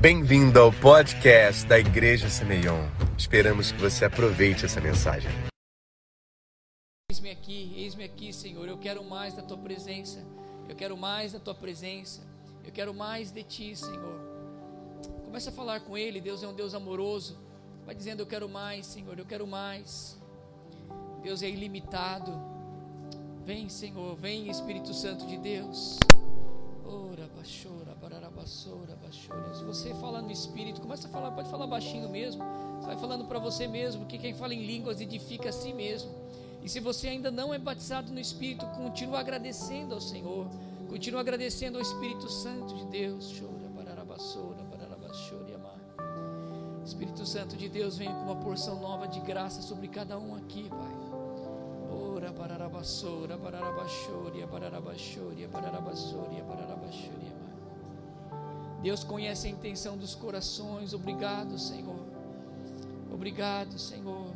Bem-vindo ao podcast da Igreja Semeion. Esperamos que você aproveite essa mensagem. Eis-me aqui, eis-me aqui, Senhor. Eu quero mais da tua presença. Eu quero mais da tua presença. Eu quero mais de ti, Senhor. Comece a falar com ele. Deus é um Deus amoroso. Vai dizendo: Eu quero mais, Senhor. Eu quero mais. Deus é ilimitado. Vem, Senhor. Vem, Espírito Santo de Deus. Ora, baixora, bararabassora, baixora. Se você fala no Espírito, começa a falar, pode falar baixinho mesmo. Você vai falando para você mesmo, que quem fala em línguas edifica a si mesmo. E se você ainda não é batizado no Espírito, continua agradecendo ao Senhor. Continua agradecendo ao Espírito Santo de Deus. Chora. Espírito Santo de Deus, venha com uma porção nova de graça sobre cada um aqui, Pai. Ora, bararabassora, bararabassora, bararabassora, bararabassora, amar. Deus conhece a intenção dos corações. Obrigado, Senhor. Obrigado, Senhor.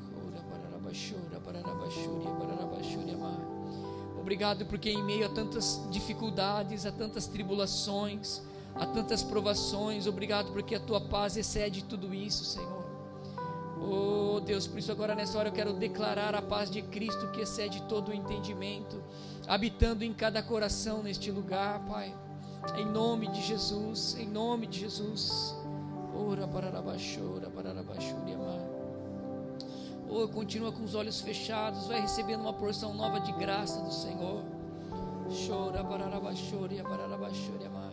Obrigado porque em meio a tantas dificuldades, a tantas tribulações, a tantas provações, obrigado porque a tua paz excede tudo isso, Senhor. Oh Deus, por isso agora nessa hora eu quero declarar a paz de Cristo que excede todo o entendimento, habitando em cada coração neste lugar, Pai. Em nome de Jesus, em nome de Jesus. Ora, bararabachora, bararabachura, amar. Oh, continua com os olhos fechados, vai recebendo uma porção nova de graça do Senhor. Chora, bararabachora, bararabachora, amar.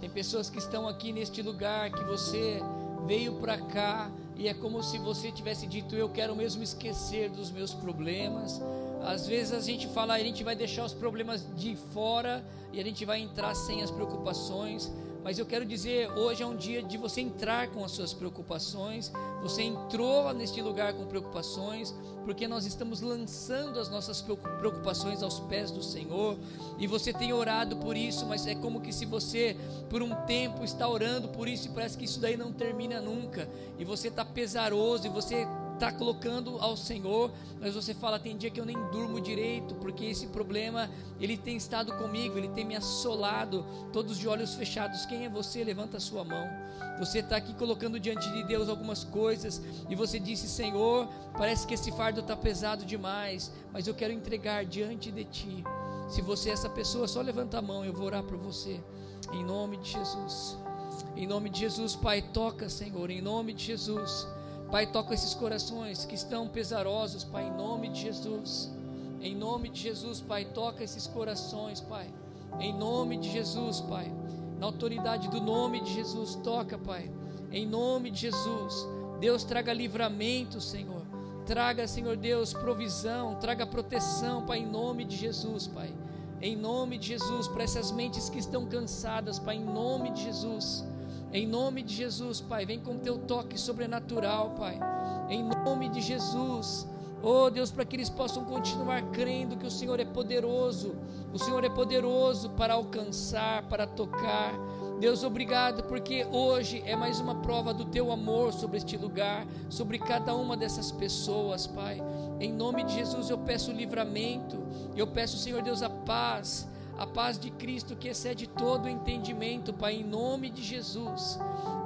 Tem pessoas que estão aqui neste lugar que você veio para cá e é como se você tivesse dito: Eu quero mesmo esquecer dos meus problemas. Às vezes a gente fala, a gente vai deixar os problemas de fora e a gente vai entrar sem as preocupações. Mas eu quero dizer, hoje é um dia de você entrar com as suas preocupações. Você entrou neste lugar com preocupações, porque nós estamos lançando as nossas preocupações aos pés do Senhor. E você tem orado por isso, mas é como que se você, por um tempo, está orando por isso e parece que isso daí não termina nunca. E você está pesaroso e você está colocando ao Senhor, mas você fala tem dia que eu nem durmo direito, porque esse problema ele tem estado comigo, ele tem me assolado, todos de olhos fechados. Quem é você? Levanta a sua mão. Você está aqui colocando diante de Deus algumas coisas e você disse, Senhor, parece que esse fardo está pesado demais, mas eu quero entregar diante de Ti. Se você é essa pessoa, só levanta a mão, eu vou orar por você. Em nome de Jesus. Em nome de Jesus, Pai, toca, Senhor, em nome de Jesus. Pai, toca esses corações que estão pesarosos, Pai, em nome de Jesus. Em nome de Jesus, Pai, toca esses corações, Pai. Em nome de Jesus, Pai. Na autoridade do nome de Jesus, toca, Pai. Em nome de Jesus. Deus traga livramento, Senhor. Traga, Senhor Deus, provisão, traga proteção, Pai, em nome de Jesus, Pai. Em nome de Jesus, para essas mentes que estão cansadas, Pai, em nome de Jesus. Em nome de Jesus, Pai, vem com teu toque sobrenatural, Pai. Em nome de Jesus. Oh Deus, para que eles possam continuar crendo que o Senhor é poderoso, o Senhor é poderoso para alcançar, para tocar. Deus, obrigado, porque hoje é mais uma prova do teu amor sobre este lugar, sobre cada uma dessas pessoas, Pai. Em nome de Jesus eu peço livramento, eu peço, Senhor Deus, a paz a paz de Cristo que excede todo entendimento, Pai, em nome de Jesus.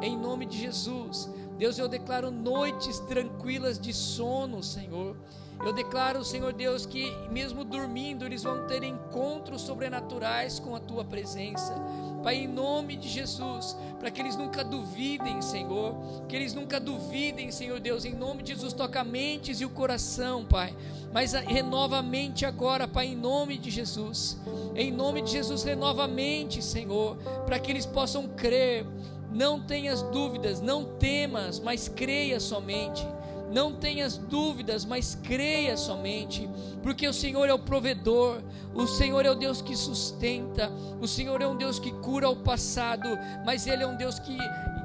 Em nome de Jesus. Deus, eu declaro noites tranquilas de sono, Senhor. Eu declaro, Senhor Deus, que mesmo dormindo, eles vão ter encontros sobrenaturais com a tua presença. Pai, em nome de Jesus, para que eles nunca duvidem, Senhor, que eles nunca duvidem, Senhor Deus, em nome de Jesus, toca mentes e o coração, Pai, mas renova a mente agora, Pai, em nome de Jesus, em nome de Jesus, renova a mente, Senhor, para que eles possam crer, não tenhas dúvidas, não temas, mas creia somente. Não tenhas dúvidas, mas creia somente, porque o Senhor é o provedor, o Senhor é o Deus que sustenta, o Senhor é um Deus que cura o passado, mas Ele é um Deus que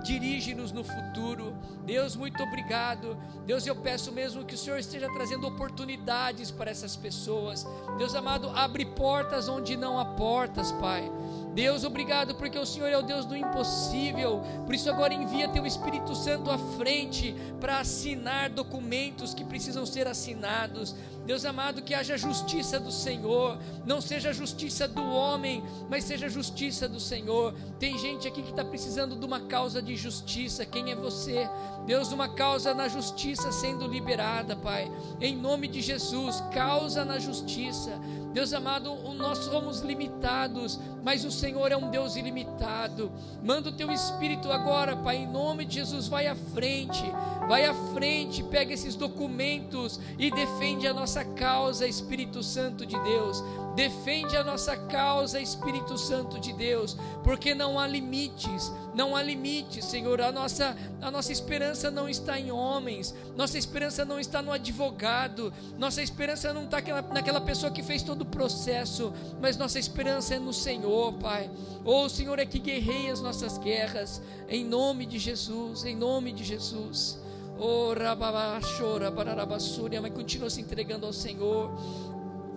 dirige-nos no futuro. Deus, muito obrigado. Deus, eu peço mesmo que o Senhor esteja trazendo oportunidades para essas pessoas. Deus amado, abre portas onde não há portas, Pai. Deus, obrigado porque o Senhor é o Deus do impossível. Por isso agora envia teu Espírito Santo à frente para assinar documentos que precisam ser assinados. Deus amado, que haja justiça do Senhor, não seja justiça do homem, mas seja justiça do Senhor. Tem gente aqui que está precisando de uma causa de justiça. Quem é você? Deus, uma causa na justiça sendo liberada, Pai. Em nome de Jesus, causa na justiça. Deus amado, nós somos limitados, mas o Senhor é um Deus ilimitado. Manda o teu Espírito agora, Pai, em nome de Jesus, vai à frente, vai à frente, pega esses documentos e defende a nossa causa, Espírito Santo de Deus. Defende a nossa causa, Espírito Santo de Deus, porque não há limites, não há limites, Senhor. A nossa, a nossa esperança não está em homens, nossa esperança não está no advogado, nossa esperança não está naquela, naquela pessoa que fez todo o processo, mas nossa esperança é no Senhor, Pai. Oh, o Senhor é que guerreia as nossas guerras, em nome de Jesus, em nome de Jesus. Oh, rababachora, bararabassúria, mas continua se entregando ao Senhor.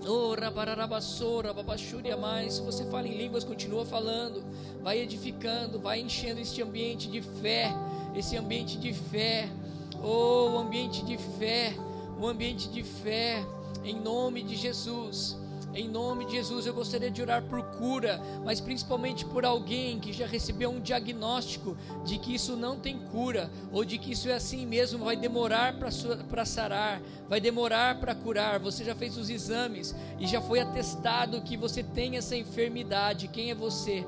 Oh, rabararabassora, babachúria mais. Se você fala em línguas, continua falando. Vai edificando, vai enchendo este ambiente de fé. Esse ambiente de fé. Oh, ambiente de fé. O ambiente de fé. Em nome de Jesus. Em nome de Jesus, eu gostaria de orar por cura, mas principalmente por alguém que já recebeu um diagnóstico de que isso não tem cura, ou de que isso é assim mesmo, vai demorar para sarar, vai demorar para curar. Você já fez os exames e já foi atestado que você tem essa enfermidade. Quem é você?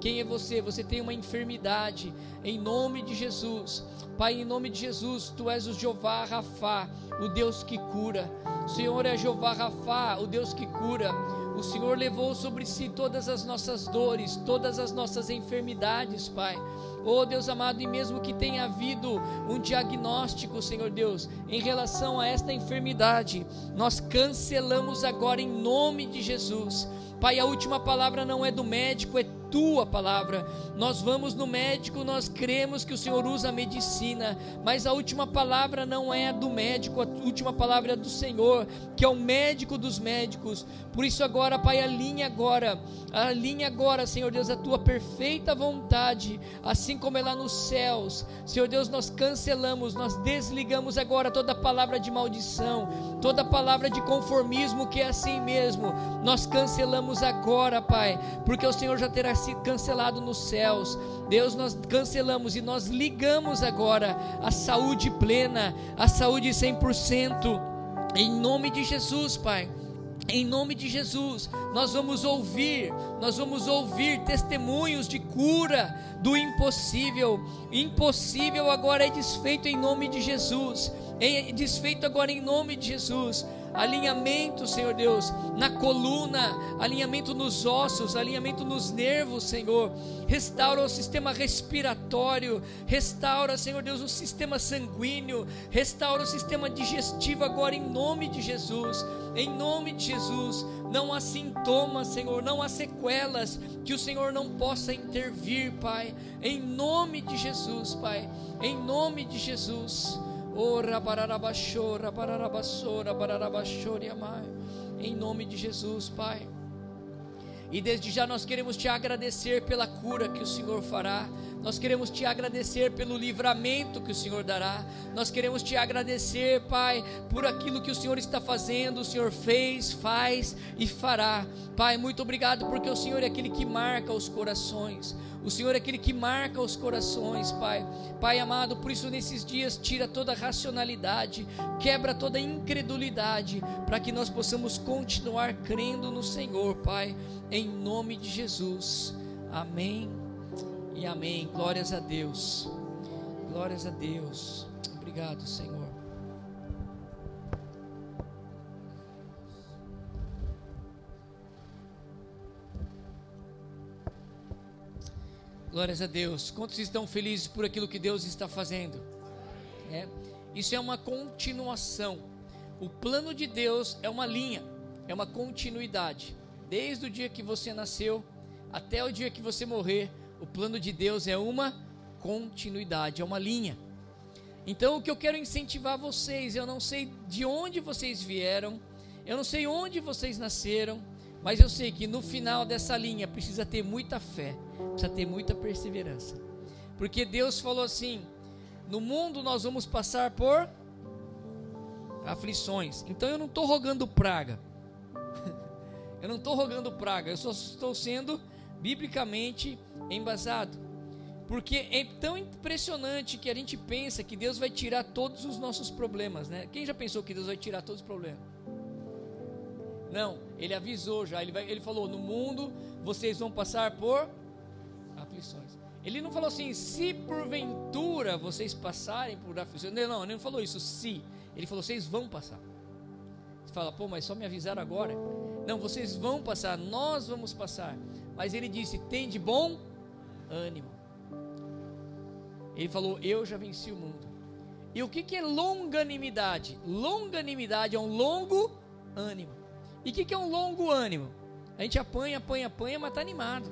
Quem é você? Você tem uma enfermidade. Em nome de Jesus. Pai, em nome de Jesus, tu és o Jeová Rafá, o Deus que cura. O Senhor é Jeová Rafá, o Deus que cura. O Senhor levou sobre si todas as nossas dores, todas as nossas enfermidades, Pai. Oh Deus amado, e mesmo que tenha havido um diagnóstico, Senhor Deus, em relação a esta enfermidade, nós cancelamos agora em nome de Jesus. Pai, a última palavra não é do médico, é tua palavra. Nós vamos no médico, nós cremos que o Senhor usa a medicina, mas a última palavra não é a do médico, a última palavra é do Senhor, que é o médico dos médicos. Por isso agora, Pai, alinha agora, alinha agora, Senhor Deus, a tua perfeita vontade, assim como é lá nos céus. Senhor Deus, nós cancelamos, nós desligamos agora toda palavra de maldição, toda palavra de conformismo que é assim mesmo. Nós cancelamos agora, Pai, porque o Senhor já terá cancelado nos céus. Deus, nós cancelamos e nós ligamos agora a saúde plena, a saúde 100%, em nome de Jesus, Pai. Em nome de Jesus, nós vamos ouvir, nós vamos ouvir testemunhos de cura do impossível. Impossível agora é desfeito em nome de Jesus. É desfeito agora em nome de Jesus alinhamento, Senhor Deus, na coluna, alinhamento nos ossos, alinhamento nos nervos, Senhor. Restaura o sistema respiratório, restaura, Senhor Deus, o sistema sanguíneo, restaura o sistema digestivo agora em nome de Jesus. Em nome de Jesus, não há sintomas, Senhor, não há sequelas que o Senhor não possa intervir, Pai. Em nome de Jesus, Pai. Em nome de Jesus. Ora. Em nome de Jesus, Pai. E desde já nós queremos te agradecer pela cura que o Senhor fará. Nós queremos te agradecer pelo livramento que o Senhor dará. Nós queremos te agradecer, Pai, por aquilo que o Senhor está fazendo, o Senhor fez, faz e fará. Pai, muito obrigado porque o Senhor é aquele que marca os corações. O Senhor é aquele que marca os corações, Pai. Pai amado, por isso nesses dias tira toda racionalidade, quebra toda incredulidade, para que nós possamos continuar crendo no Senhor, Pai, em nome de Jesus. Amém e amém. Glórias a Deus. Glórias a Deus. Obrigado, Senhor. Glórias a Deus. Quantos estão felizes por aquilo que Deus está fazendo? É. Isso é uma continuação. O plano de Deus é uma linha, é uma continuidade. Desde o dia que você nasceu até o dia que você morrer, o plano de Deus é uma continuidade, é uma linha. Então, o que eu quero incentivar vocês, eu não sei de onde vocês vieram, eu não sei onde vocês nasceram, Mas eu sei que no final dessa linha precisa ter muita fé, precisa ter muita perseverança. Porque Deus falou assim: no mundo nós vamos passar por aflições. Então eu não estou rogando praga. eu não estou rogando praga, eu só estou sendo biblicamente embasado. Porque é tão impressionante que a gente pensa que Deus vai tirar todos os nossos problemas, né? Quem já pensou que Deus vai tirar todos os problemas? Não, ele avisou já, ele, vai, ele falou: no mundo vocês vão passar por aflições. Ele não falou assim, se porventura vocês passarem por aflições. Não, ele não falou isso, se. Ele falou, vocês vão passar. Você fala, pô, mas só me avisaram agora. Não, vocês vão passar, nós vamos passar. Mas ele disse, tem de bom ânimo. Ele falou: Eu já venci o mundo. E o que, que é longanimidade? Longanimidade é um longo ânimo. E o que, que é um longo ânimo? A gente apanha, apanha, apanha, mas está animado.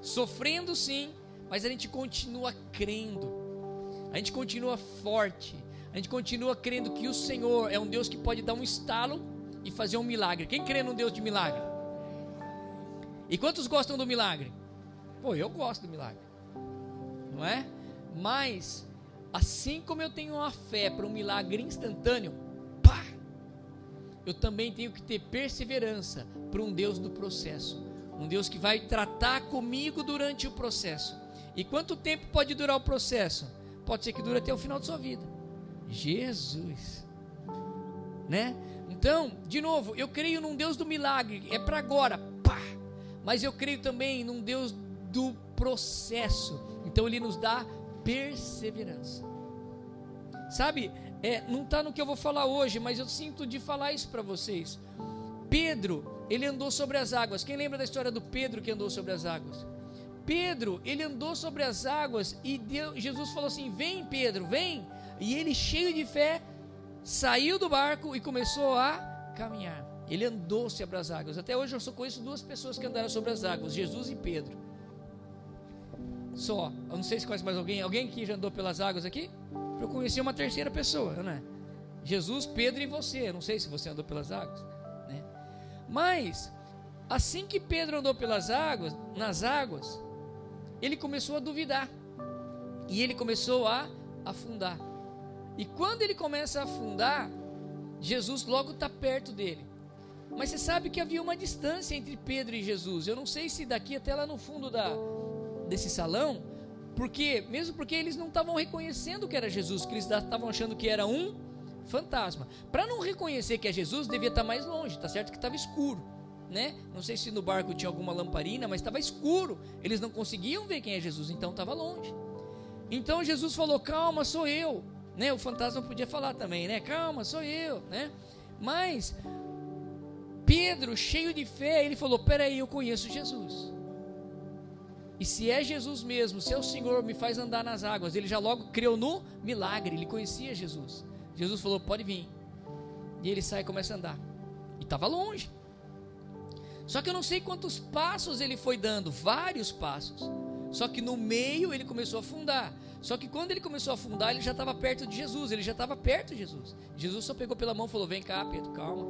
Sofrendo sim, mas a gente continua crendo. A gente continua forte. A gente continua crendo que o Senhor é um Deus que pode dar um estalo e fazer um milagre. Quem crê num Deus de milagre? E quantos gostam do milagre? Pô, eu gosto do milagre. Não é? Mas, assim como eu tenho uma fé para um milagre instantâneo, pá, eu também tenho que ter perseverança para um Deus do processo. Um Deus que vai tratar comigo durante o processo. E quanto tempo pode durar o processo? Pode ser que dure até o final de sua vida. Jesus. Né? Então, de novo, eu creio num Deus do milagre, é para agora, pá. Mas eu creio também num Deus do processo. Então ele nos dá perseverança. Sabe, é, não está no que eu vou falar hoje, mas eu sinto de falar isso para vocês. Pedro, ele andou sobre as águas. Quem lembra da história do Pedro que andou sobre as águas? Pedro, ele andou sobre as águas e Deus, Jesus falou assim: Vem, Pedro, vem. E ele, cheio de fé, saiu do barco e começou a caminhar. Ele andou sobre as águas. Até hoje eu só conheço duas pessoas que andaram sobre as águas: Jesus e Pedro. Só. Eu não sei se conhece mais alguém. Alguém que já andou pelas águas aqui? Eu conheci uma terceira pessoa, né? Jesus, Pedro e você. Eu não sei se você andou pelas águas, né? Mas assim que Pedro andou pelas águas, nas águas, ele começou a duvidar. E ele começou a afundar. E quando ele começa a afundar, Jesus logo está perto dele. Mas você sabe que havia uma distância entre Pedro e Jesus. Eu não sei se daqui até lá no fundo da, desse salão, porque mesmo porque eles não estavam reconhecendo que era Jesus, eles estavam achando que era um fantasma. Para não reconhecer que é Jesus, devia estar mais longe, tá certo que estava escuro, né? Não sei se no barco tinha alguma lamparina, mas estava escuro. Eles não conseguiam ver quem é Jesus, então estava longe. Então Jesus falou: "Calma, sou eu", né? O fantasma podia falar também, né? "Calma, sou eu", né? Mas Pedro, cheio de fé, ele falou: "Peraí, eu conheço Jesus". E se é Jesus mesmo, se é o Senhor me faz andar nas águas, ele já logo creu no milagre, ele conhecia Jesus. Jesus falou: pode vir. E ele sai e começa a andar. E estava longe. Só que eu não sei quantos passos ele foi dando, vários passos. Só que no meio ele começou a afundar. Só que quando ele começou a afundar, ele já estava perto de Jesus, ele já estava perto de Jesus. Jesus só pegou pela mão e falou: Vem cá, Pedro, calma.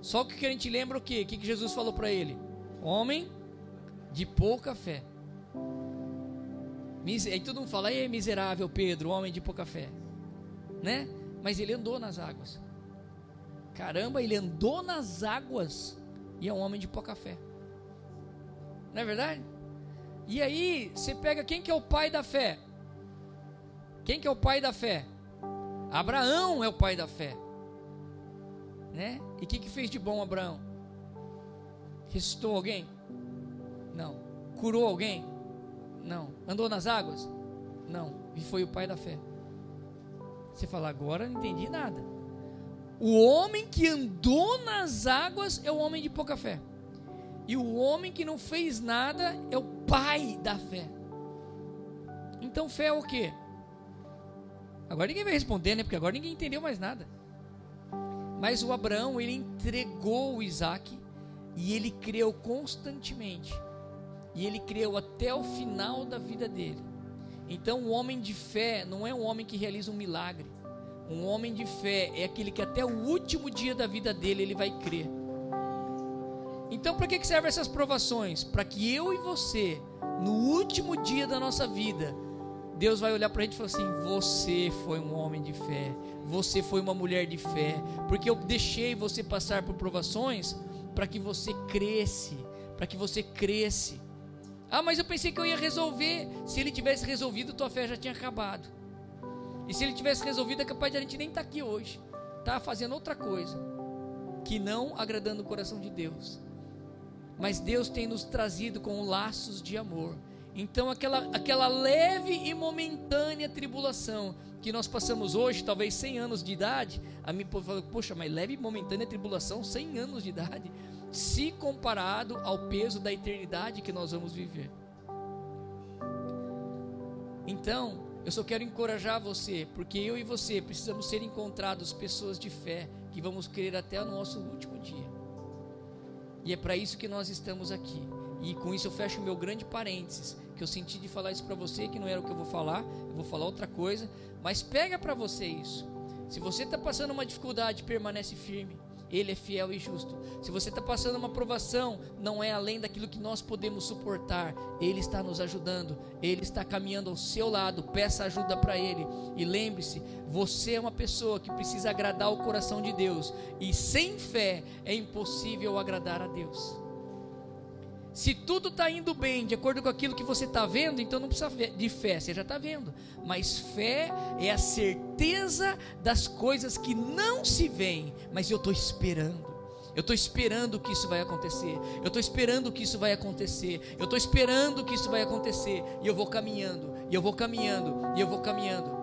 Só que a gente lembra o quê? O que Jesus falou para ele? Homem de pouca fé. Aí todo mundo fala, é miserável Pedro, homem de pouca fé, né? Mas ele andou nas águas. Caramba, ele andou nas águas e é um homem de pouca fé. Não é verdade? E aí, você pega quem que é o pai da fé? Quem que é o pai da fé? Abraão é o pai da fé. Né? E o que, que fez de bom Abraão? Ressuscitou alguém? Curou alguém? Não. Andou nas águas? Não. E foi o pai da fé. Você fala, agora não entendi nada. O homem que andou nas águas é o homem de pouca fé. E o homem que não fez nada é o pai da fé. Então fé é o quê? Agora ninguém vai responder, né? Porque agora ninguém entendeu mais nada. Mas o Abraão, ele entregou o Isaac e ele creu constantemente e ele creu até o final da vida dele. Então, o homem de fé não é um homem que realiza um milagre. Um homem de fé é aquele que até o último dia da vida dele ele vai crer. Então, para que servem essas provações? Para que eu e você, no último dia da nossa vida, Deus vai olhar para a gente e falar assim: Você foi um homem de fé, você foi uma mulher de fé, porque eu deixei você passar por provações para que você cresce, para que você cresce. Ah, mas eu pensei que eu ia resolver. Se ele tivesse resolvido, tua fé já tinha acabado. E se ele tivesse resolvido, é capaz de a gente nem estar tá aqui hoje, tá fazendo outra coisa que não agradando o coração de Deus. Mas Deus tem nos trazido com laços de amor. Então, aquela, aquela leve e momentânea tribulação que nós passamos hoje, talvez 100 anos de idade, a mim fala, poxa, mas leve e momentânea tribulação, 100 anos de idade, se comparado ao peso da eternidade que nós vamos viver. Então, eu só quero encorajar você, porque eu e você precisamos ser encontrados pessoas de fé que vamos crer até o nosso último dia. E é para isso que nós estamos aqui. E com isso eu fecho o meu grande parênteses, que eu senti de falar isso para você, que não era o que eu vou falar, eu vou falar outra coisa, mas pega para você isso. Se você está passando uma dificuldade, permanece firme. Ele é fiel e justo. Se você está passando uma provação, não é além daquilo que nós podemos suportar. Ele está nos ajudando. Ele está caminhando ao seu lado. Peça ajuda para Ele. E lembre-se: você é uma pessoa que precisa agradar o coração de Deus. E sem fé é impossível agradar a Deus. Se tudo está indo bem, de acordo com aquilo que você está vendo, então não precisa de fé, você já está vendo. Mas fé é a certeza das coisas que não se veem, mas eu estou esperando. Eu estou esperando que isso vai acontecer. Eu estou esperando que isso vai acontecer. Eu estou esperando que isso vai acontecer. E eu vou caminhando, e eu vou caminhando, e eu vou caminhando.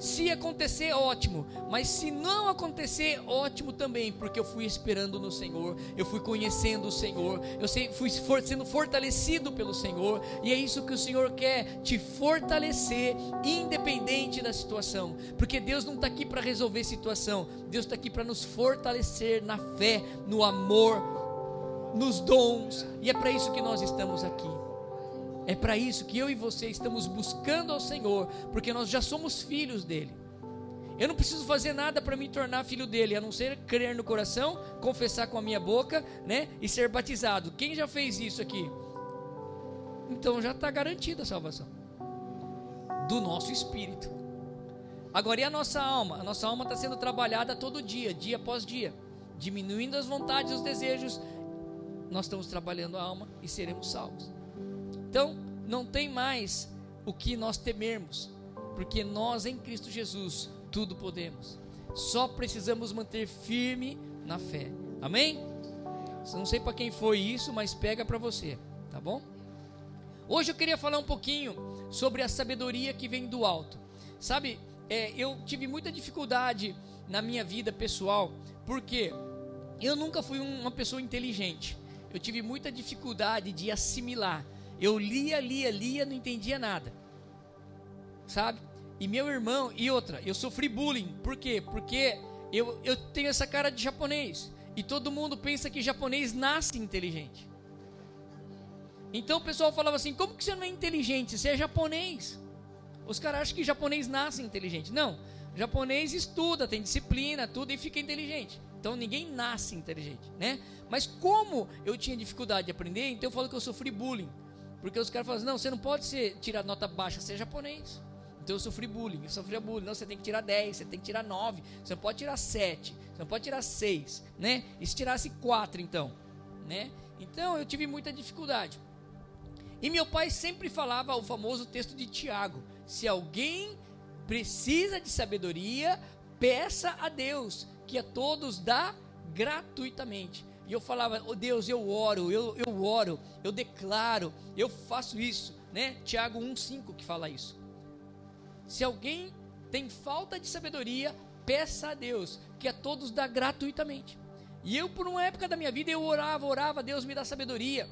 Se acontecer, ótimo. Mas se não acontecer, ótimo também, porque eu fui esperando no Senhor, eu fui conhecendo o Senhor, eu fui sendo fortalecido pelo Senhor, e é isso que o Senhor quer, te fortalecer, independente da situação, porque Deus não está aqui para resolver situação, Deus está aqui para nos fortalecer na fé, no amor, nos dons, e é para isso que nós estamos aqui. É para isso que eu e você estamos buscando ao Senhor, porque nós já somos filhos dele. Eu não preciso fazer nada para me tornar filho dele, a não ser crer no coração, confessar com a minha boca, né, e ser batizado. Quem já fez isso aqui? Então já está garantida a salvação do nosso espírito. Agora e a nossa alma? A nossa alma está sendo trabalhada todo dia, dia após dia, diminuindo as vontades e os desejos. Nós estamos trabalhando a alma e seremos salvos. Então, não tem mais o que nós temermos, porque nós em Cristo Jesus tudo podemos. Só precisamos manter firme na fé. Amém? Não sei para quem foi isso, mas pega para você, tá bom? Hoje eu queria falar um pouquinho sobre a sabedoria que vem do alto. Sabe, é, eu tive muita dificuldade na minha vida pessoal, porque eu nunca fui uma pessoa inteligente. Eu tive muita dificuldade de assimilar eu lia, lia, lia, não entendia nada. Sabe? E meu irmão, e outra, eu sofri bullying. Por quê? Porque eu, eu tenho essa cara de japonês. E todo mundo pensa que japonês nasce inteligente. Então o pessoal falava assim: como que você não é inteligente? Você é japonês. Os caras acham que japonês nasce inteligente. Não. Japonês estuda, tem disciplina, tudo e fica inteligente. Então ninguém nasce inteligente, né? Mas como eu tinha dificuldade de aprender, então eu falo que eu sofri bullying. Porque os caras falam assim, não, você não pode ser, tirar nota baixa, ser japonês. Então eu sofri bullying, eu sofria bullying. Não, você tem que tirar 10, você tem que tirar 9, você não pode tirar 7, você não pode tirar 6, né? E se tirasse 4 então, né? Então eu tive muita dificuldade. E meu pai sempre falava o famoso texto de Tiago: se alguém precisa de sabedoria, peça a Deus, que a todos dá gratuitamente. E eu falava, oh Deus, eu oro, eu, eu oro, eu declaro, eu faço isso, né? Tiago 1,5 que fala isso. Se alguém tem falta de sabedoria, peça a Deus, que a todos dá gratuitamente. E eu, por uma época da minha vida, eu orava, orava, Deus me dá sabedoria.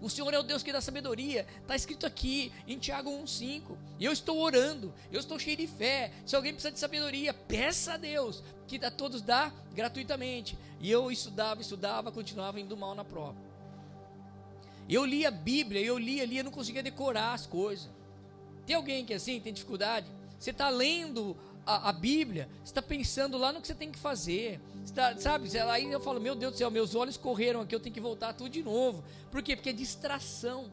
O Senhor é o Deus que dá sabedoria. Está escrito aqui em Tiago 1,5. E eu estou orando, eu estou cheio de fé. Se alguém precisa de sabedoria, peça a Deus, que a todos dá gratuitamente. E eu estudava, estudava, continuava indo mal na prova. Eu lia a Bíblia, eu lia, lia, não conseguia decorar as coisas. Tem alguém que assim tem dificuldade? Você está lendo a, a Bíblia, você está pensando lá no que você tem que fazer. Tá, sabe? Aí eu falo, meu Deus do céu, meus olhos correram aqui, eu tenho que voltar tudo de novo. Por quê? Porque é distração.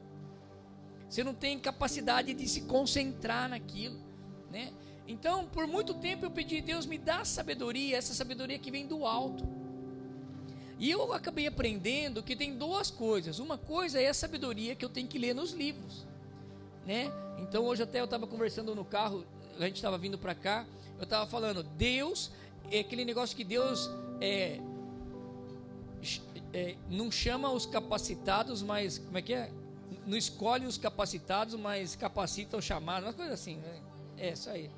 Você não tem capacidade de se concentrar naquilo, né? Então, por muito tempo eu pedi, Deus me dá sabedoria, essa sabedoria que vem do alto. E eu acabei aprendendo que tem duas coisas. Uma coisa é a sabedoria que eu tenho que ler nos livros, né? Então hoje até eu estava conversando no carro, a gente estava vindo para cá, eu estava falando, Deus é aquele negócio que Deus é, é, não chama os capacitados, mas como é que é? Não escolhe os capacitados, mas capacita os chamados, uma coisa assim, né? É isso aí.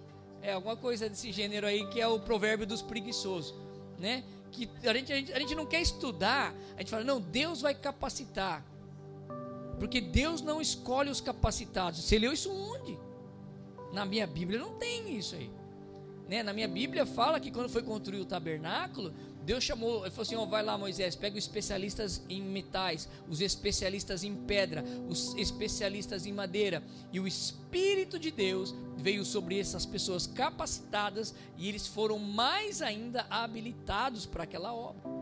É alguma coisa desse gênero aí que é o provérbio dos preguiçosos, né? Que a gente, a gente, a gente não quer estudar, a gente fala, não, Deus vai capacitar. Porque Deus não escolhe os capacitados. Você leu isso onde? Na minha Bíblia não tem isso aí. Né? Na minha Bíblia fala que quando foi construir o tabernáculo, Deus chamou, ele falou assim: oh, vai lá, Moisés, pega os especialistas em metais, os especialistas em pedra, os especialistas em madeira. E o Espírito de Deus veio sobre essas pessoas capacitadas e eles foram mais ainda habilitados para aquela obra.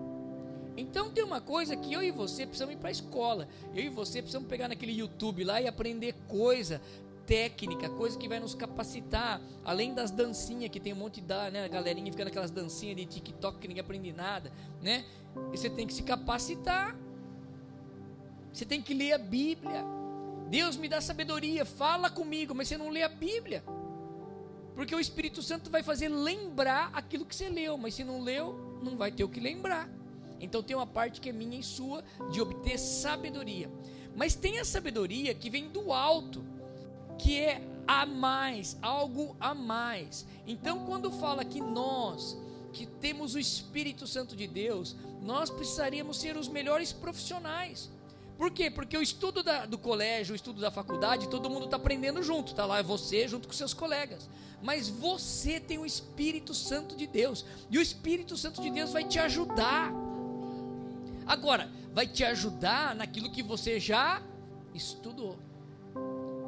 Então tem uma coisa que eu e você precisamos ir para a escola. Eu e você precisamos pegar naquele YouTube lá e aprender coisa técnica, coisa que vai nos capacitar, além das dancinhas que tem um monte da, né, a galerinha fica naquelas dancinhas de TikTok que ninguém aprende nada, né? E você tem que se capacitar. Você tem que ler a Bíblia. Deus me dá sabedoria, fala comigo, mas você não lê a Bíblia. Porque o Espírito Santo vai fazer lembrar aquilo que você leu, mas se não leu, não vai ter o que lembrar. Então tem uma parte que é minha e sua de obter sabedoria. Mas tem a sabedoria que vem do alto que é a mais, algo a mais. Então, quando fala que nós, que temos o Espírito Santo de Deus, nós precisaríamos ser os melhores profissionais. Por quê? Porque o estudo da, do colégio, o estudo da faculdade, todo mundo está aprendendo junto, está lá é você junto com seus colegas. Mas você tem o Espírito Santo de Deus, e o Espírito Santo de Deus vai te ajudar. Agora, vai te ajudar naquilo que você já estudou.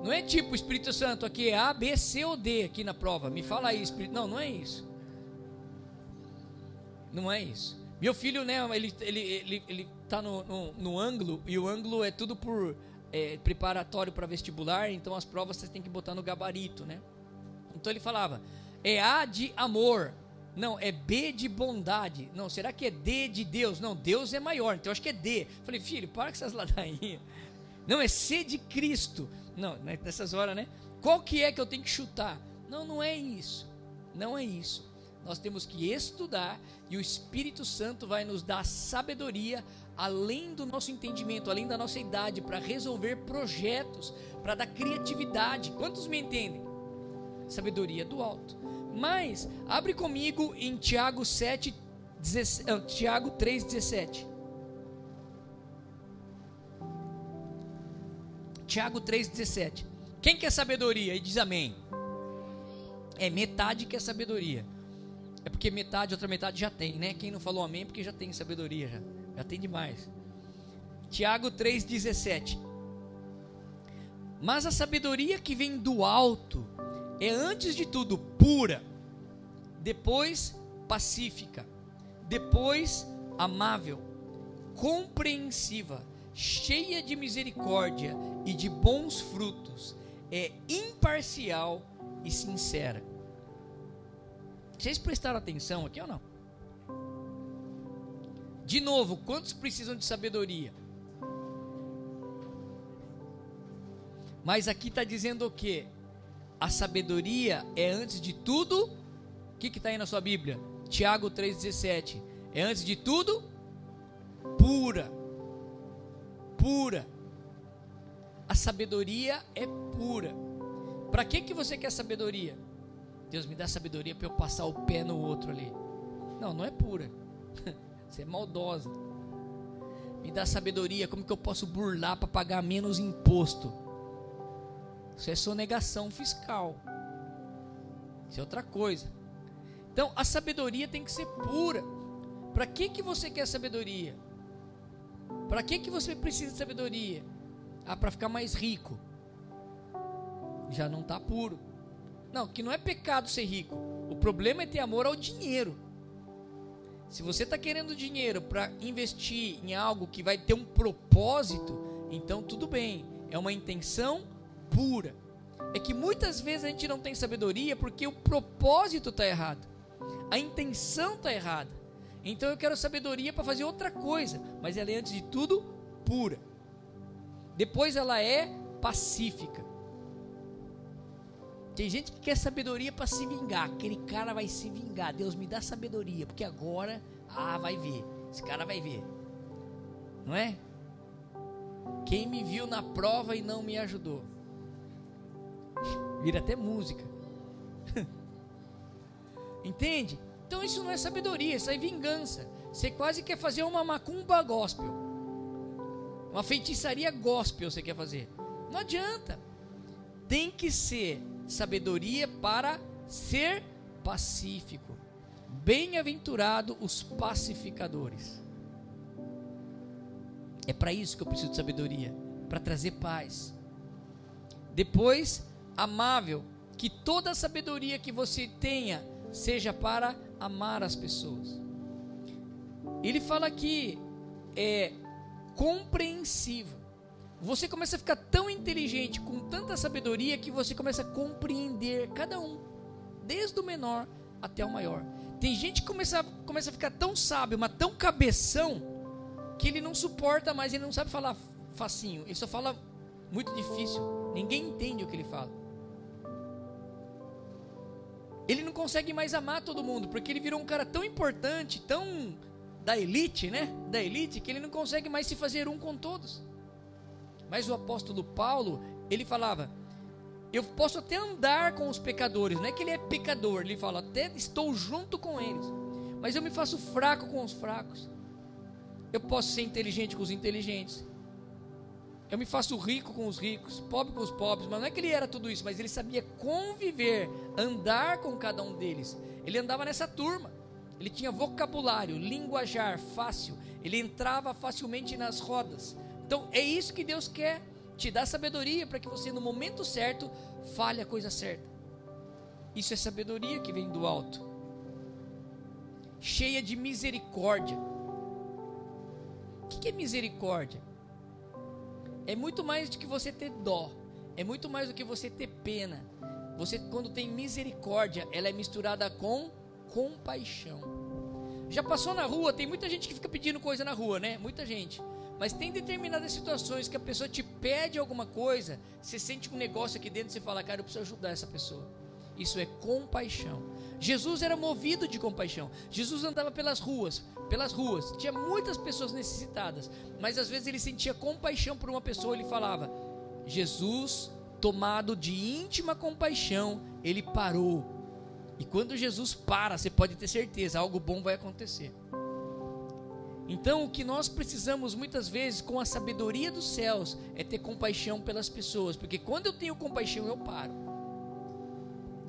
Não é tipo Espírito Santo aqui é A, B, C ou D aqui na prova. Me fala aí, Espírito. Não, não é isso. Não é isso. Meu filho, né, ele, ele, ele, ele tá no, no, no ângulo e o ângulo é tudo por é, preparatório para vestibular, então as provas você tem que botar no gabarito, né? Então ele falava, é A de amor. Não, é B de bondade. Não, será que é D de Deus? Não, Deus é maior, então eu acho que é D. Falei, filho, para com essas ladainhas. Não, é C de Cristo. Não, né, nessas horas, né? Qual que é que eu tenho que chutar? Não, não é isso. Não é isso. Nós temos que estudar e o Espírito Santo vai nos dar sabedoria além do nosso entendimento, além da nossa idade, para resolver projetos, para dar criatividade. Quantos me entendem? Sabedoria do alto. Mas, abre comigo em Tiago 7, 17, Tiago 3, Tiago 3,17. Quem quer sabedoria? E diz amém. É metade que é sabedoria. É porque metade, outra metade já tem, né? Quem não falou amém, porque já tem sabedoria, já, já tem demais. Tiago 3,17. Mas a sabedoria que vem do alto é antes de tudo pura, depois pacífica, depois amável, compreensiva cheia de misericórdia e de bons frutos, é imparcial e sincera. Vocês prestaram atenção aqui ou não? De novo, quantos precisam de sabedoria? Mas aqui está dizendo o que? A sabedoria é antes de tudo. O que está aí na sua Bíblia? Tiago 3,17. É antes de tudo pura pura. A sabedoria é pura. Para que que você quer sabedoria? Deus me dá sabedoria para eu passar o pé no outro ali. Não, não é pura. Você é maldosa. Me dá sabedoria, como que eu posso burlar para pagar menos imposto? Isso é sonegação fiscal. Isso é outra coisa. Então, a sabedoria tem que ser pura. Para que que você quer sabedoria? Para que que você precisa de sabedoria? Ah, para ficar mais rico. Já não está puro. Não, que não é pecado ser rico. O problema é ter amor ao dinheiro. Se você está querendo dinheiro para investir em algo que vai ter um propósito, então tudo bem. É uma intenção pura. É que muitas vezes a gente não tem sabedoria porque o propósito está errado. A intenção está errada. Então eu quero sabedoria para fazer outra coisa, mas ela é antes de tudo pura. Depois ela é pacífica. Tem gente que quer sabedoria para se vingar. Aquele cara vai se vingar. Deus me dá sabedoria, porque agora, ah, vai ver. Esse cara vai ver. Não é? Quem me viu na prova e não me ajudou. Vira até música. Entende? Então isso não é sabedoria, isso é vingança. Você quase quer fazer uma macumba gospel. Uma feitiçaria gospel você quer fazer. Não adianta. Tem que ser sabedoria para ser pacífico. Bem-aventurado os pacificadores. É para isso que eu preciso de sabedoria, para trazer paz. Depois, amável, que toda a sabedoria que você tenha seja para amar as pessoas. Ele fala que é compreensivo. Você começa a ficar tão inteligente, com tanta sabedoria, que você começa a compreender cada um, desde o menor até o maior. Tem gente que começa, começa a ficar tão sábio, mas tão cabeção, que ele não suporta mais, ele não sabe falar facinho, ele só fala muito difícil. Ninguém entende o que ele fala. Ele não consegue mais amar todo mundo, porque ele virou um cara tão importante, tão da elite, né? Da elite, que ele não consegue mais se fazer um com todos. Mas o apóstolo Paulo, ele falava: Eu posso até andar com os pecadores, não é que ele é pecador, ele fala: Até estou junto com eles, mas eu me faço fraco com os fracos. Eu posso ser inteligente com os inteligentes. Eu me faço rico com os ricos, pobre com os pobres, mas não é que ele era tudo isso, mas ele sabia conviver, andar com cada um deles. Ele andava nessa turma. Ele tinha vocabulário, linguajar fácil. Ele entrava facilmente nas rodas. Então é isso que Deus quer, te dar sabedoria para que você no momento certo fale a coisa certa. Isso é sabedoria que vem do alto. Cheia de misericórdia. O que é misericórdia? É muito mais do que você ter dó. É muito mais do que você ter pena. Você quando tem misericórdia, ela é misturada com compaixão. Já passou na rua, tem muita gente que fica pedindo coisa na rua, né? Muita gente. Mas tem determinadas situações que a pessoa te pede alguma coisa, você sente um negócio aqui dentro e você fala, cara, eu preciso ajudar essa pessoa. Isso é compaixão. Jesus era movido de compaixão. Jesus andava pelas ruas, pelas ruas. Tinha muitas pessoas necessitadas, mas às vezes ele sentia compaixão por uma pessoa, ele falava: Jesus, tomado de íntima compaixão, ele parou. E quando Jesus para, você pode ter certeza, algo bom vai acontecer. Então, o que nós precisamos muitas vezes com a sabedoria dos céus é ter compaixão pelas pessoas, porque quando eu tenho compaixão, eu paro.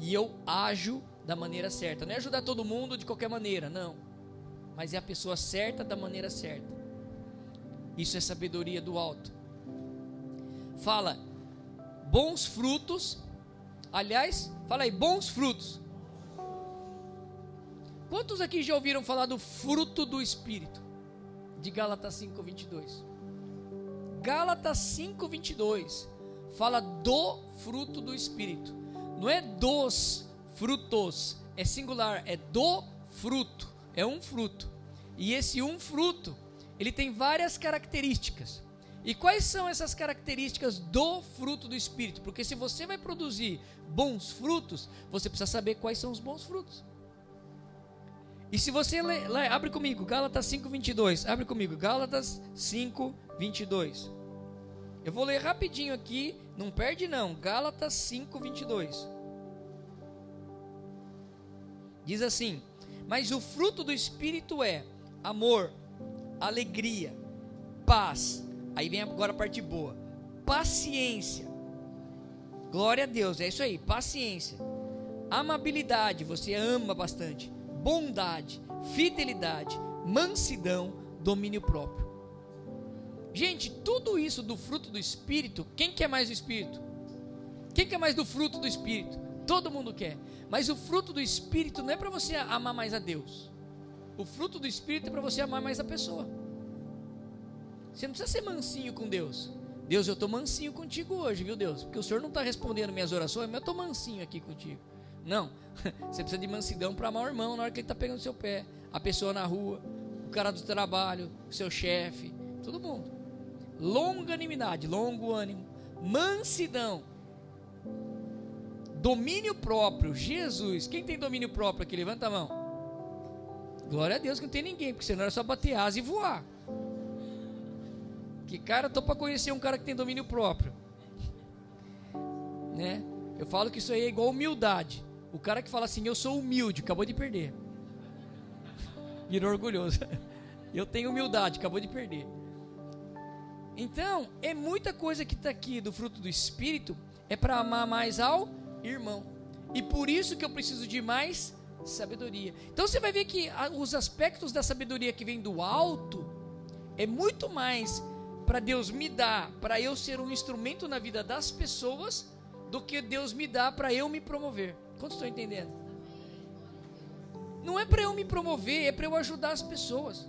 E eu ajo da maneira certa. Não é ajudar todo mundo de qualquer maneira, não. Mas é a pessoa certa da maneira certa. Isso é sabedoria do alto. Fala bons frutos. Aliás, fala aí, bons frutos. Quantos aqui já ouviram falar do fruto do Espírito? de Gálatas 5:22. Gálatas 5:22 fala do fruto do espírito. Não é dos frutos, é singular, é do fruto, é um fruto. E esse um fruto, ele tem várias características. E quais são essas características do fruto do espírito? Porque se você vai produzir bons frutos, você precisa saber quais são os bons frutos. E se você lê, lê, abre comigo, Gálatas 5:22. Abre comigo, Gálatas 5:22. Eu vou ler rapidinho aqui, não perde não. Gálatas 5:22. Diz assim: "Mas o fruto do espírito é amor, alegria, paz". Aí vem agora a parte boa. Paciência. Glória a Deus, é isso aí, paciência. Amabilidade, você ama bastante bondade, fidelidade, mansidão, domínio próprio. Gente, tudo isso do fruto do Espírito, quem quer mais do Espírito? Quem quer mais do fruto do Espírito? Todo mundo quer. Mas o fruto do Espírito não é para você amar mais a Deus. O fruto do Espírito é para você amar mais a pessoa. Você não precisa ser mansinho com Deus. Deus, eu estou mansinho contigo hoje, viu, Deus? Porque o Senhor não está respondendo minhas orações, mas eu estou mansinho aqui contigo. Não, você precisa de mansidão para amar o irmão na hora que ele está pegando seu pé, a pessoa na rua, o cara do trabalho, o seu chefe, todo mundo. Longanimidade, longo ânimo, mansidão, domínio próprio. Jesus, quem tem domínio próprio aqui? Levanta a mão. Glória a Deus que não tem ninguém, porque senão era só bater asa e voar. Que cara, tô para conhecer um cara que tem domínio próprio. Né? Eu falo que isso aí é igual humildade. O cara que fala assim, eu sou humilde, acabou de perder. Virou orgulhoso. Eu tenho humildade, acabou de perder. Então, é muita coisa que está aqui do fruto do Espírito, é para amar mais ao irmão. E por isso que eu preciso de mais sabedoria. Então você vai ver que os aspectos da sabedoria que vem do alto é muito mais para Deus me dar, para eu ser um instrumento na vida das pessoas, do que Deus me dá para eu me promover. Quantos estão entendendo? Não é para eu me promover, é para eu ajudar as pessoas.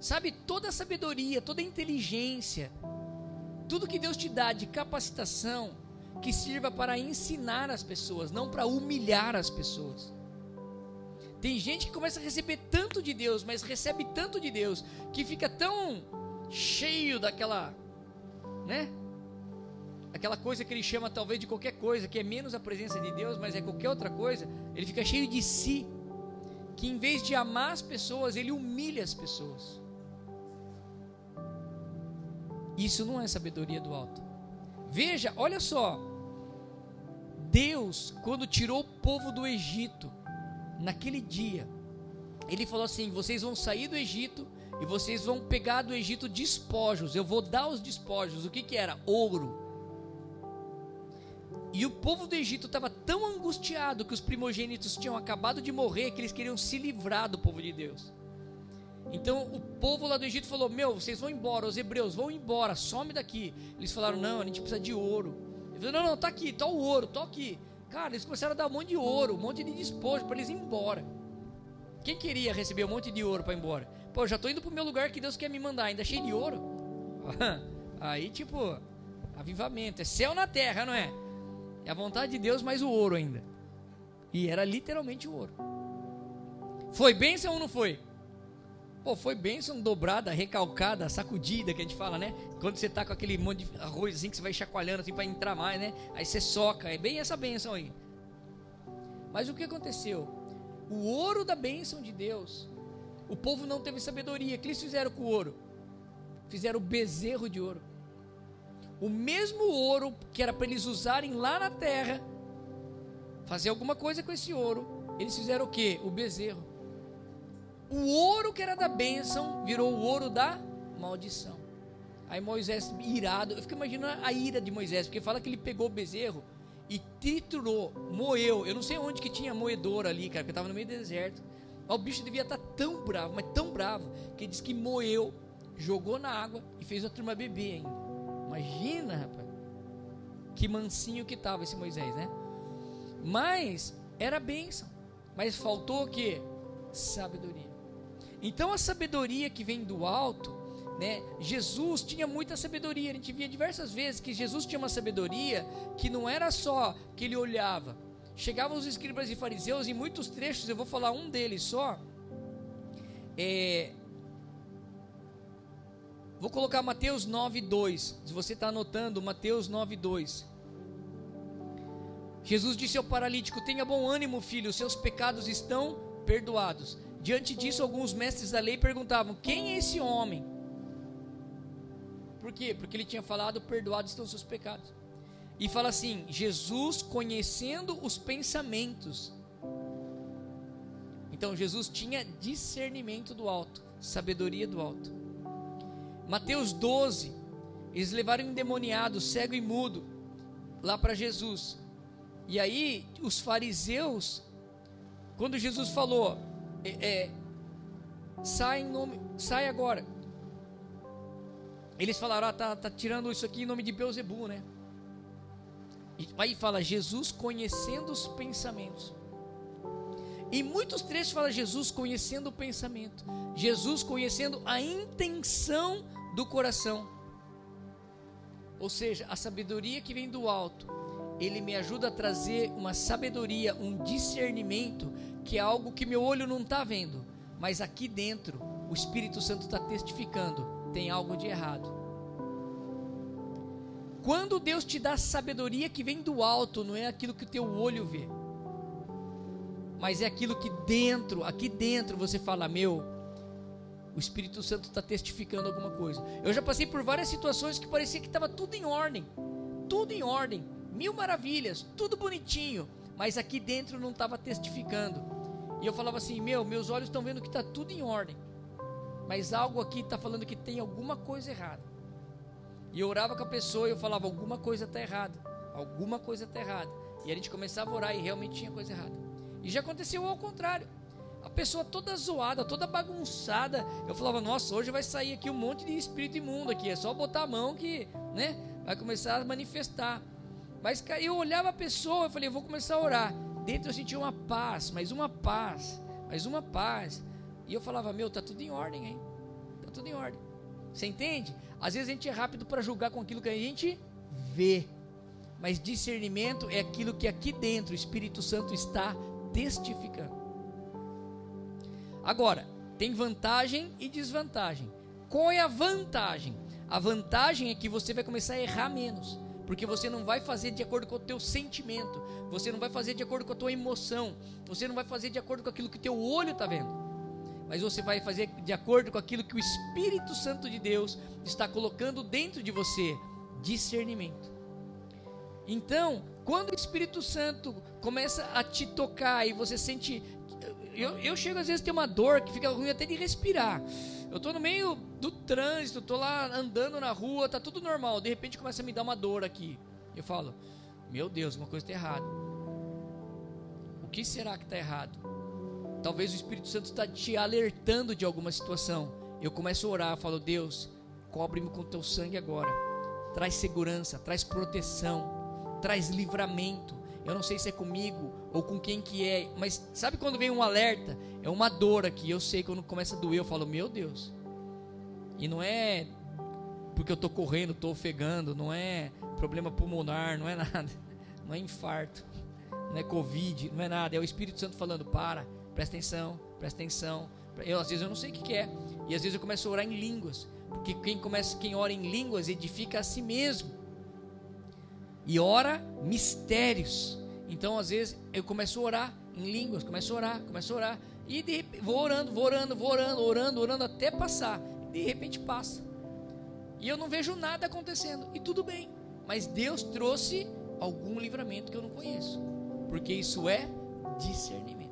Sabe, toda a sabedoria, toda a inteligência, tudo que Deus te dá de capacitação, que sirva para ensinar as pessoas, não para humilhar as pessoas. Tem gente que começa a receber tanto de Deus, mas recebe tanto de Deus, que fica tão cheio daquela, né? Aquela coisa que ele chama talvez de qualquer coisa, que é menos a presença de Deus, mas é qualquer outra coisa, ele fica cheio de si, que em vez de amar as pessoas, ele humilha as pessoas. Isso não é sabedoria do alto. Veja, olha só. Deus, quando tirou o povo do Egito, naquele dia, ele falou assim: vocês vão sair do Egito e vocês vão pegar do Egito despojos. Eu vou dar os despojos. O que, que era? Ouro. E o povo do Egito estava tão angustiado que os primogênitos tinham acabado de morrer que eles queriam se livrar do povo de Deus. Então o povo lá do Egito falou: Meu, vocês vão embora, os hebreus vão embora, some daqui. Eles falaram: Não, a gente precisa de ouro. Ele falou: Não, não, tá aqui, tá o ouro, tá aqui. Cara, eles começaram a dar um monte de ouro, um monte de despojo para eles ir embora. Quem queria receber um monte de ouro para ir embora? Pô, já tô indo pro meu lugar que Deus quer me mandar, ainda cheio de ouro. Aí, tipo, avivamento, é céu na terra, não é? É a vontade de Deus, mas o ouro ainda. E era literalmente o ouro. Foi bênção ou não foi? Pô, foi bênção dobrada, recalcada, sacudida, que a gente fala, né? Quando você tá com aquele monte de arroz assim que você vai chacoalhando assim para entrar mais, né? Aí você soca, é bem essa bênção aí. Mas o que aconteceu? O ouro da bênção de Deus, o povo não teve sabedoria. O que eles fizeram com o ouro? Fizeram o bezerro de ouro. O mesmo ouro que era para eles usarem lá na terra, fazer alguma coisa com esse ouro, eles fizeram o que? O bezerro. O ouro que era da bênção virou o ouro da maldição. Aí Moisés, irado, eu fico imaginando a ira de Moisés, porque fala que ele pegou o bezerro e triturou, moeu. Eu não sei onde que tinha moedor ali, cara, porque estava no meio do deserto. Mas o bicho devia estar tá tão bravo, mas tão bravo, que ele disse que moeu, jogou na água e fez a turma beber ainda. Imagina, rapaz. Que mansinho que estava esse Moisés, né? Mas era bênção. Mas faltou o que? Sabedoria. Então a sabedoria que vem do alto, né? Jesus tinha muita sabedoria. A gente via diversas vezes que Jesus tinha uma sabedoria que não era só que ele olhava. Chegavam os escribas e fariseus em muitos trechos. Eu vou falar um deles só. É, Vou colocar Mateus 9:2. Se você está anotando, Mateus 9:2. Jesus disse ao paralítico: Tenha bom ânimo, filho, seus pecados estão perdoados. Diante disso, alguns mestres da lei perguntavam: Quem é esse homem? Por quê? Porque ele tinha falado: Perdoados estão seus pecados. E fala assim: Jesus conhecendo os pensamentos. Então Jesus tinha discernimento do alto, sabedoria do alto. Mateus 12, eles levaram um endemoniado, cego e mudo, lá para Jesus. E aí os fariseus, quando Jesus falou, é, é, sai em nome, sai agora. Eles falaram, ah, tá, tá tirando isso aqui em nome de Beuzebu, né? Aí fala Jesus conhecendo os pensamentos. Em muitos trechos fala Jesus conhecendo o pensamento, Jesus conhecendo a intenção do coração. Ou seja, a sabedoria que vem do alto, ele me ajuda a trazer uma sabedoria, um discernimento, que é algo que meu olho não está vendo, mas aqui dentro o Espírito Santo está testificando: tem algo de errado. Quando Deus te dá sabedoria que vem do alto, não é aquilo que o teu olho vê, mas é aquilo que dentro, aqui dentro você fala: meu, o Espírito Santo está testificando alguma coisa. Eu já passei por várias situações que parecia que estava tudo em ordem, tudo em ordem, mil maravilhas, tudo bonitinho, mas aqui dentro não estava testificando. E eu falava assim: meu, meus olhos estão vendo que está tudo em ordem, mas algo aqui está falando que tem alguma coisa errada. E eu orava com a pessoa e eu falava: alguma coisa está errada, alguma coisa está errada. E a gente começava a orar e realmente tinha coisa errada. E já aconteceu ao contrário. A pessoa toda zoada, toda bagunçada. Eu falava, nossa, hoje vai sair aqui um monte de espírito imundo aqui. É só botar a mão que, né, vai começar a manifestar. Mas eu olhava a pessoa, eu falei, eu vou começar a orar. Dentro eu sentia uma paz, mais uma paz, mais uma paz. E eu falava, meu, tá tudo em ordem, hein? Tá tudo em ordem. Você entende? Às vezes a gente é rápido para julgar com aquilo que a gente vê. Mas discernimento é aquilo que aqui dentro o Espírito Santo está testificando. Agora, tem vantagem e desvantagem. Qual é a vantagem? A vantagem é que você vai começar a errar menos, porque você não vai fazer de acordo com o teu sentimento, você não vai fazer de acordo com a tua emoção, você não vai fazer de acordo com aquilo que teu olho está vendo, mas você vai fazer de acordo com aquilo que o Espírito Santo de Deus está colocando dentro de você, discernimento. Então, quando o Espírito Santo começa a te tocar e você sente. Eu, eu chego às vezes a ter uma dor que fica ruim até de respirar. Eu estou no meio do trânsito, estou lá andando na rua, tá tudo normal. De repente começa a me dar uma dor aqui. Eu falo, meu Deus, uma coisa está errada. O que será que está errado? Talvez o Espírito Santo está te alertando de alguma situação. Eu começo a orar, falo, Deus, cobre-me com teu sangue agora. Traz segurança, traz proteção, traz livramento. Eu não sei se é comigo ou com quem que é, mas sabe quando vem um alerta? É uma dor aqui. Eu sei quando começa a doer, eu falo, meu Deus. E não é porque eu estou correndo, estou ofegando, não é problema pulmonar, não é nada, não é infarto, não é Covid, não é nada. É o Espírito Santo falando: para, presta atenção, presta atenção. Eu, às vezes eu não sei o que, que é, e às vezes eu começo a orar em línguas, porque quem começa, quem ora em línguas edifica a si mesmo e ora mistérios. Então, às vezes, eu começo a orar em línguas, começo a orar, começo a orar, e de repente, vou orando, vou orando, vou orando, orando, orando até passar. De repente passa. E eu não vejo nada acontecendo. E tudo bem. Mas Deus trouxe algum livramento que eu não conheço. Porque isso é discernimento.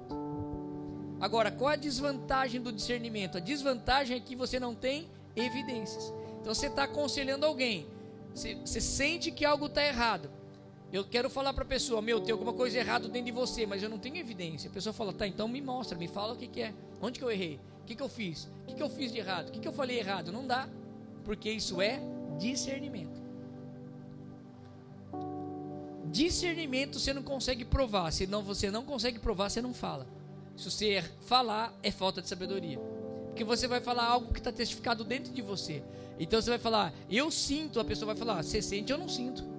Agora, qual a desvantagem do discernimento? A desvantagem é que você não tem evidências. Então você está aconselhando alguém. Você, você sente que algo está errado. Eu quero falar para a pessoa, meu, tem alguma coisa errada dentro de você, mas eu não tenho evidência. A pessoa fala, tá, então me mostra, me fala o que, que é. Onde que eu errei? O que, que eu fiz? O que, que eu fiz de errado? O que, que eu falei errado? Não dá. Porque isso é discernimento. Discernimento você não consegue provar. Se não, você não consegue provar, você não fala. Se você falar, é falta de sabedoria. Porque você vai falar algo que está testificado dentro de você. Então você vai falar, eu sinto, a pessoa vai falar, você sente, eu não sinto.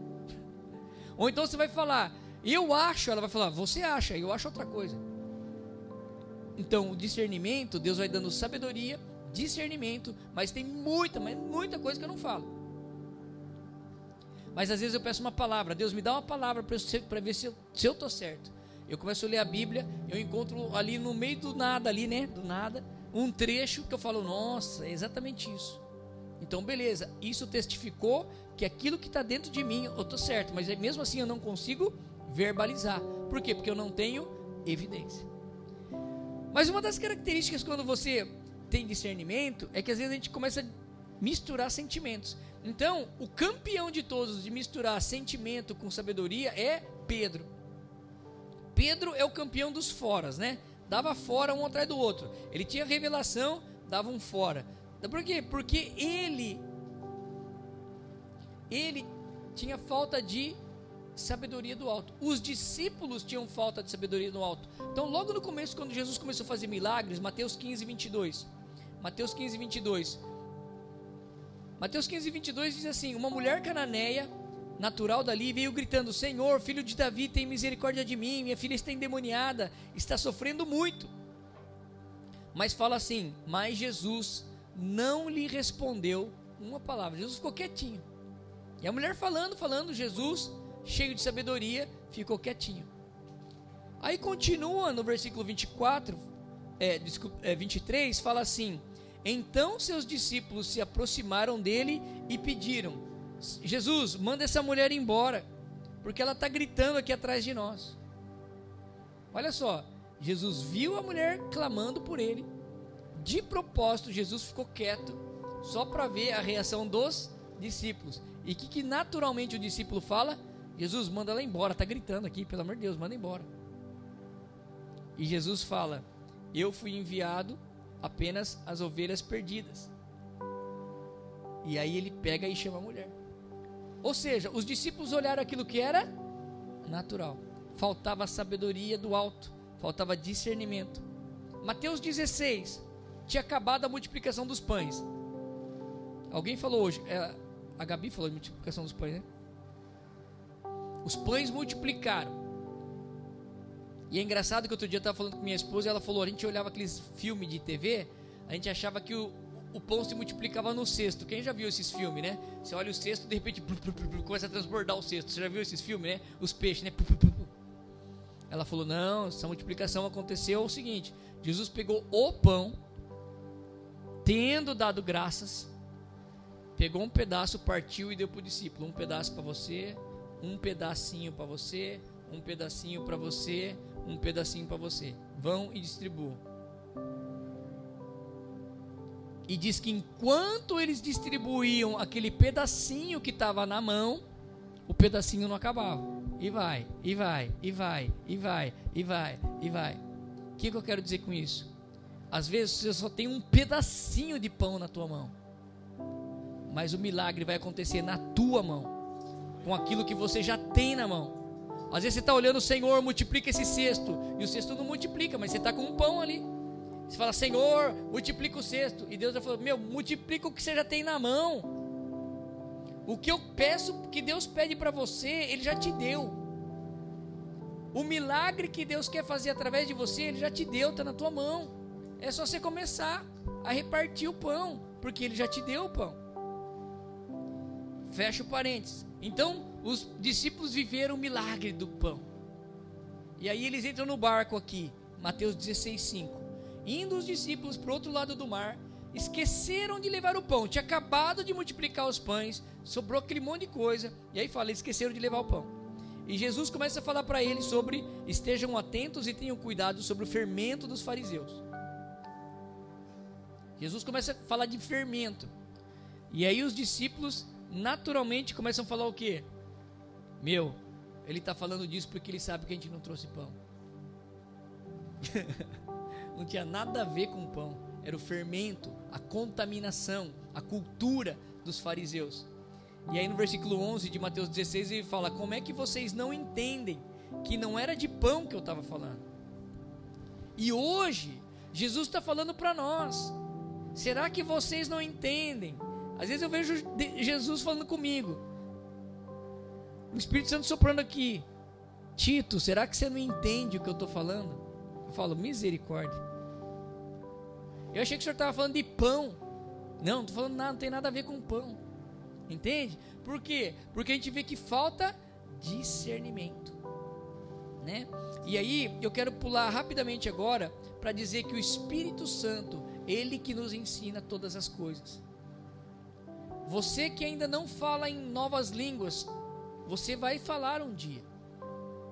Ou então você vai falar, eu acho, ela vai falar, você acha, eu acho outra coisa. Então o discernimento, Deus vai dando sabedoria, discernimento, mas tem muita, mas muita coisa que eu não falo. Mas às vezes eu peço uma palavra, Deus me dá uma palavra para ver se eu, se eu tô certo. Eu começo a ler a Bíblia, eu encontro ali no meio do nada, ali, né? Do nada, um trecho que eu falo, nossa, é exatamente isso. Então, beleza, isso testificou que aquilo que está dentro de mim, eu estou certo, mas mesmo assim eu não consigo verbalizar. Por quê? Porque eu não tenho evidência. Mas uma das características quando você tem discernimento é que às vezes a gente começa a misturar sentimentos. Então, o campeão de todos de misturar sentimento com sabedoria é Pedro. Pedro é o campeão dos foras, né? Dava fora um atrás do outro. Ele tinha revelação, dava um fora. Por quê? Porque ele ele tinha falta de sabedoria do alto. Os discípulos tinham falta de sabedoria do alto. Então, logo no começo, quando Jesus começou a fazer milagres, Mateus 15, 22. Mateus 15, 22. Mateus 15, 22 diz assim: Uma mulher cananeia, natural dali, veio gritando: Senhor, filho de Davi, tem misericórdia de mim. Minha filha está endemoniada, está sofrendo muito. Mas fala assim: Mas Jesus não lhe respondeu uma palavra. Jesus ficou quietinho. E a mulher falando, falando, Jesus cheio de sabedoria, ficou quietinho. Aí continua no versículo 24, é, desculpa, é, 23, fala assim: Então seus discípulos se aproximaram dele e pediram: Jesus, manda essa mulher embora, porque ela está gritando aqui atrás de nós. Olha só, Jesus viu a mulher clamando por ele. De propósito, Jesus ficou quieto, só para ver a reação dos discípulos. E o que, que naturalmente o discípulo fala? Jesus, manda ela embora, está gritando aqui, pelo amor de Deus, manda embora. E Jesus fala: Eu fui enviado apenas as ovelhas perdidas. E aí ele pega e chama a mulher. Ou seja, os discípulos olharam aquilo que era natural. Faltava sabedoria do alto, faltava discernimento. Mateus 16, tinha acabado a multiplicação dos pães. Alguém falou hoje, é, a Gabi falou de multiplicação dos pães, né? Os pães multiplicaram. E é engraçado que outro dia eu estava falando com minha esposa e ela falou: a gente olhava aqueles filmes de TV, a gente achava que o, o pão se multiplicava no cesto. Quem já viu esses filmes, né? Você olha o cesto, de repente começa a transbordar o cesto. Você já viu esses filmes, né? Os peixes, né? Ela falou: não, essa multiplicação aconteceu o seguinte: Jesus pegou o pão, tendo dado graças, pegou um pedaço, partiu e deu para o discípulo: um pedaço para você, um pedacinho para você, um pedacinho para você, um pedacinho para você. Vão e distribuam. E diz que enquanto eles distribuíam aquele pedacinho que estava na mão, o pedacinho não acabava. E vai, e vai, e vai, e vai, e vai, e vai. O que, que eu quero dizer com isso? Às vezes você só tem um pedacinho de pão na tua mão, mas o milagre vai acontecer na tua mão com aquilo que você já tem na mão. Às vezes você está olhando, Senhor, multiplica esse cesto. E o cesto não multiplica, mas você está com um pão ali. Você fala, Senhor, multiplica o cesto. E Deus vai falar, meu, multiplica o que você já tem na mão. O que eu peço, que Deus pede para você, Ele já te deu. O milagre que Deus quer fazer através de você, Ele já te deu, está na tua mão. É só você começar a repartir o pão, porque Ele já te deu o pão. Fecha o parênteses. Então, os discípulos viveram o milagre do pão. E aí eles entram no barco aqui, Mateus 16, 5. Indo os discípulos para o outro lado do mar, esqueceram de levar o pão. Tinha acabado de multiplicar os pães, sobrou aquele monte de coisa. E aí fala, esqueceram de levar o pão. E Jesus começa a falar para eles sobre estejam atentos e tenham cuidado sobre o fermento dos fariseus. Jesus começa a falar de fermento. E aí os discípulos naturalmente começam a falar o quê? Meu, ele está falando disso porque ele sabe que a gente não trouxe pão. não tinha nada a ver com pão. Era o fermento, a contaminação, a cultura dos fariseus. E aí no versículo 11 de Mateus 16 ele fala: Como é que vocês não entendem que não era de pão que eu estava falando? E hoje, Jesus está falando para nós: Será que vocês não entendem às vezes eu vejo Jesus falando comigo. O Espírito Santo soprando aqui. Tito, será que você não entende o que eu estou falando? Eu falo, misericórdia. Eu achei que o senhor estava falando de pão. Não, não estou falando nada, não tem nada a ver com pão. Entende? Por quê? Porque a gente vê que falta discernimento. Né? E aí, eu quero pular rapidamente agora para dizer que o Espírito Santo, ele que nos ensina todas as coisas. Você que ainda não fala em novas línguas, você vai falar um dia.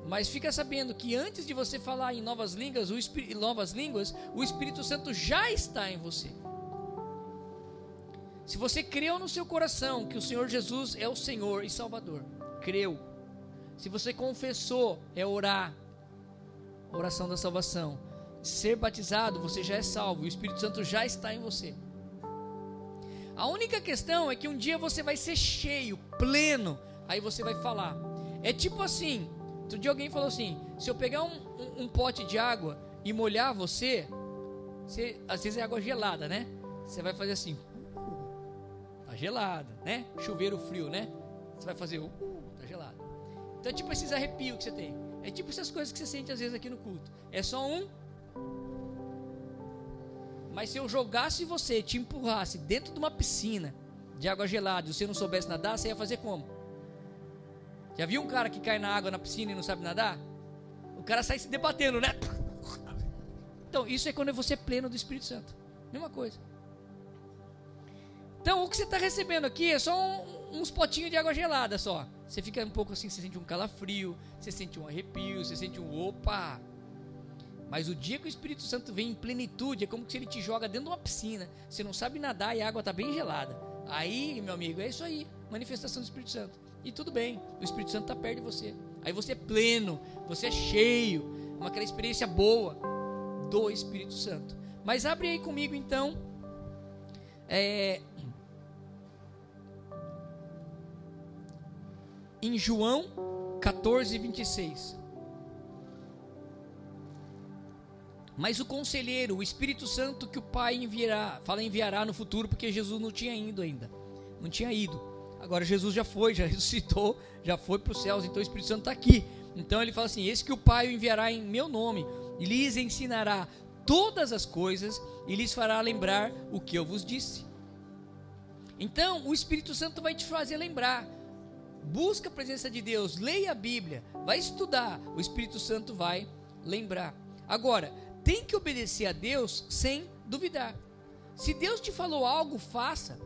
Mas fica sabendo que antes de você falar em novas línguas, o Espírito, novas línguas, o Espírito Santo já está em você. Se você creu no seu coração que o Senhor Jesus é o Senhor e Salvador, creu. Se você confessou, é orar, oração da salvação. Ser batizado, você já é salvo, o Espírito Santo já está em você. A única questão é que um dia você vai ser cheio, pleno, aí você vai falar. É tipo assim, outro dia alguém falou assim, se eu pegar um, um, um pote de água e molhar você, você, às vezes é água gelada, né? Você vai fazer assim, tá gelado, né? Chuveiro frio, né? Você vai fazer, uh, tá gelado. Então é tipo esses arrepios que você tem. É tipo essas coisas que você sente às vezes aqui no culto. É só um. Mas se eu jogasse você, te empurrasse dentro de uma piscina de água gelada e você não soubesse nadar, você ia fazer como? Já viu um cara que cai na água na piscina e não sabe nadar? O cara sai se debatendo, né? Então, isso é quando você é pleno do Espírito Santo. Mesma coisa. Então, o que você está recebendo aqui é só um, uns potinhos de água gelada só. Você fica um pouco assim, você sente um calafrio, você sente um arrepio, você sente um opa. Mas o dia que o Espírito Santo vem em plenitude, é como se ele te joga dentro de uma piscina. Você não sabe nadar e a água está bem gelada. Aí, meu amigo, é isso aí. Manifestação do Espírito Santo. E tudo bem, o Espírito Santo está perto de você. Aí você é pleno, você é cheio, uma aquela experiência boa do Espírito Santo. Mas abre aí comigo então. É, em João 14, 26. Mas o conselheiro, o Espírito Santo que o Pai enviará, fala enviará no futuro, porque Jesus não tinha ido ainda. Não tinha ido. Agora Jesus já foi, já ressuscitou, já foi para os céus, então o Espírito Santo está aqui. Então ele fala assim: Esse que o Pai enviará em meu nome, e lhes ensinará todas as coisas, e lhes fará lembrar o que eu vos disse. Então o Espírito Santo vai te fazer lembrar. Busca a presença de Deus, leia a Bíblia, vai estudar, o Espírito Santo vai lembrar. Agora, tem que obedecer a Deus sem duvidar. Se Deus te falou algo, faça.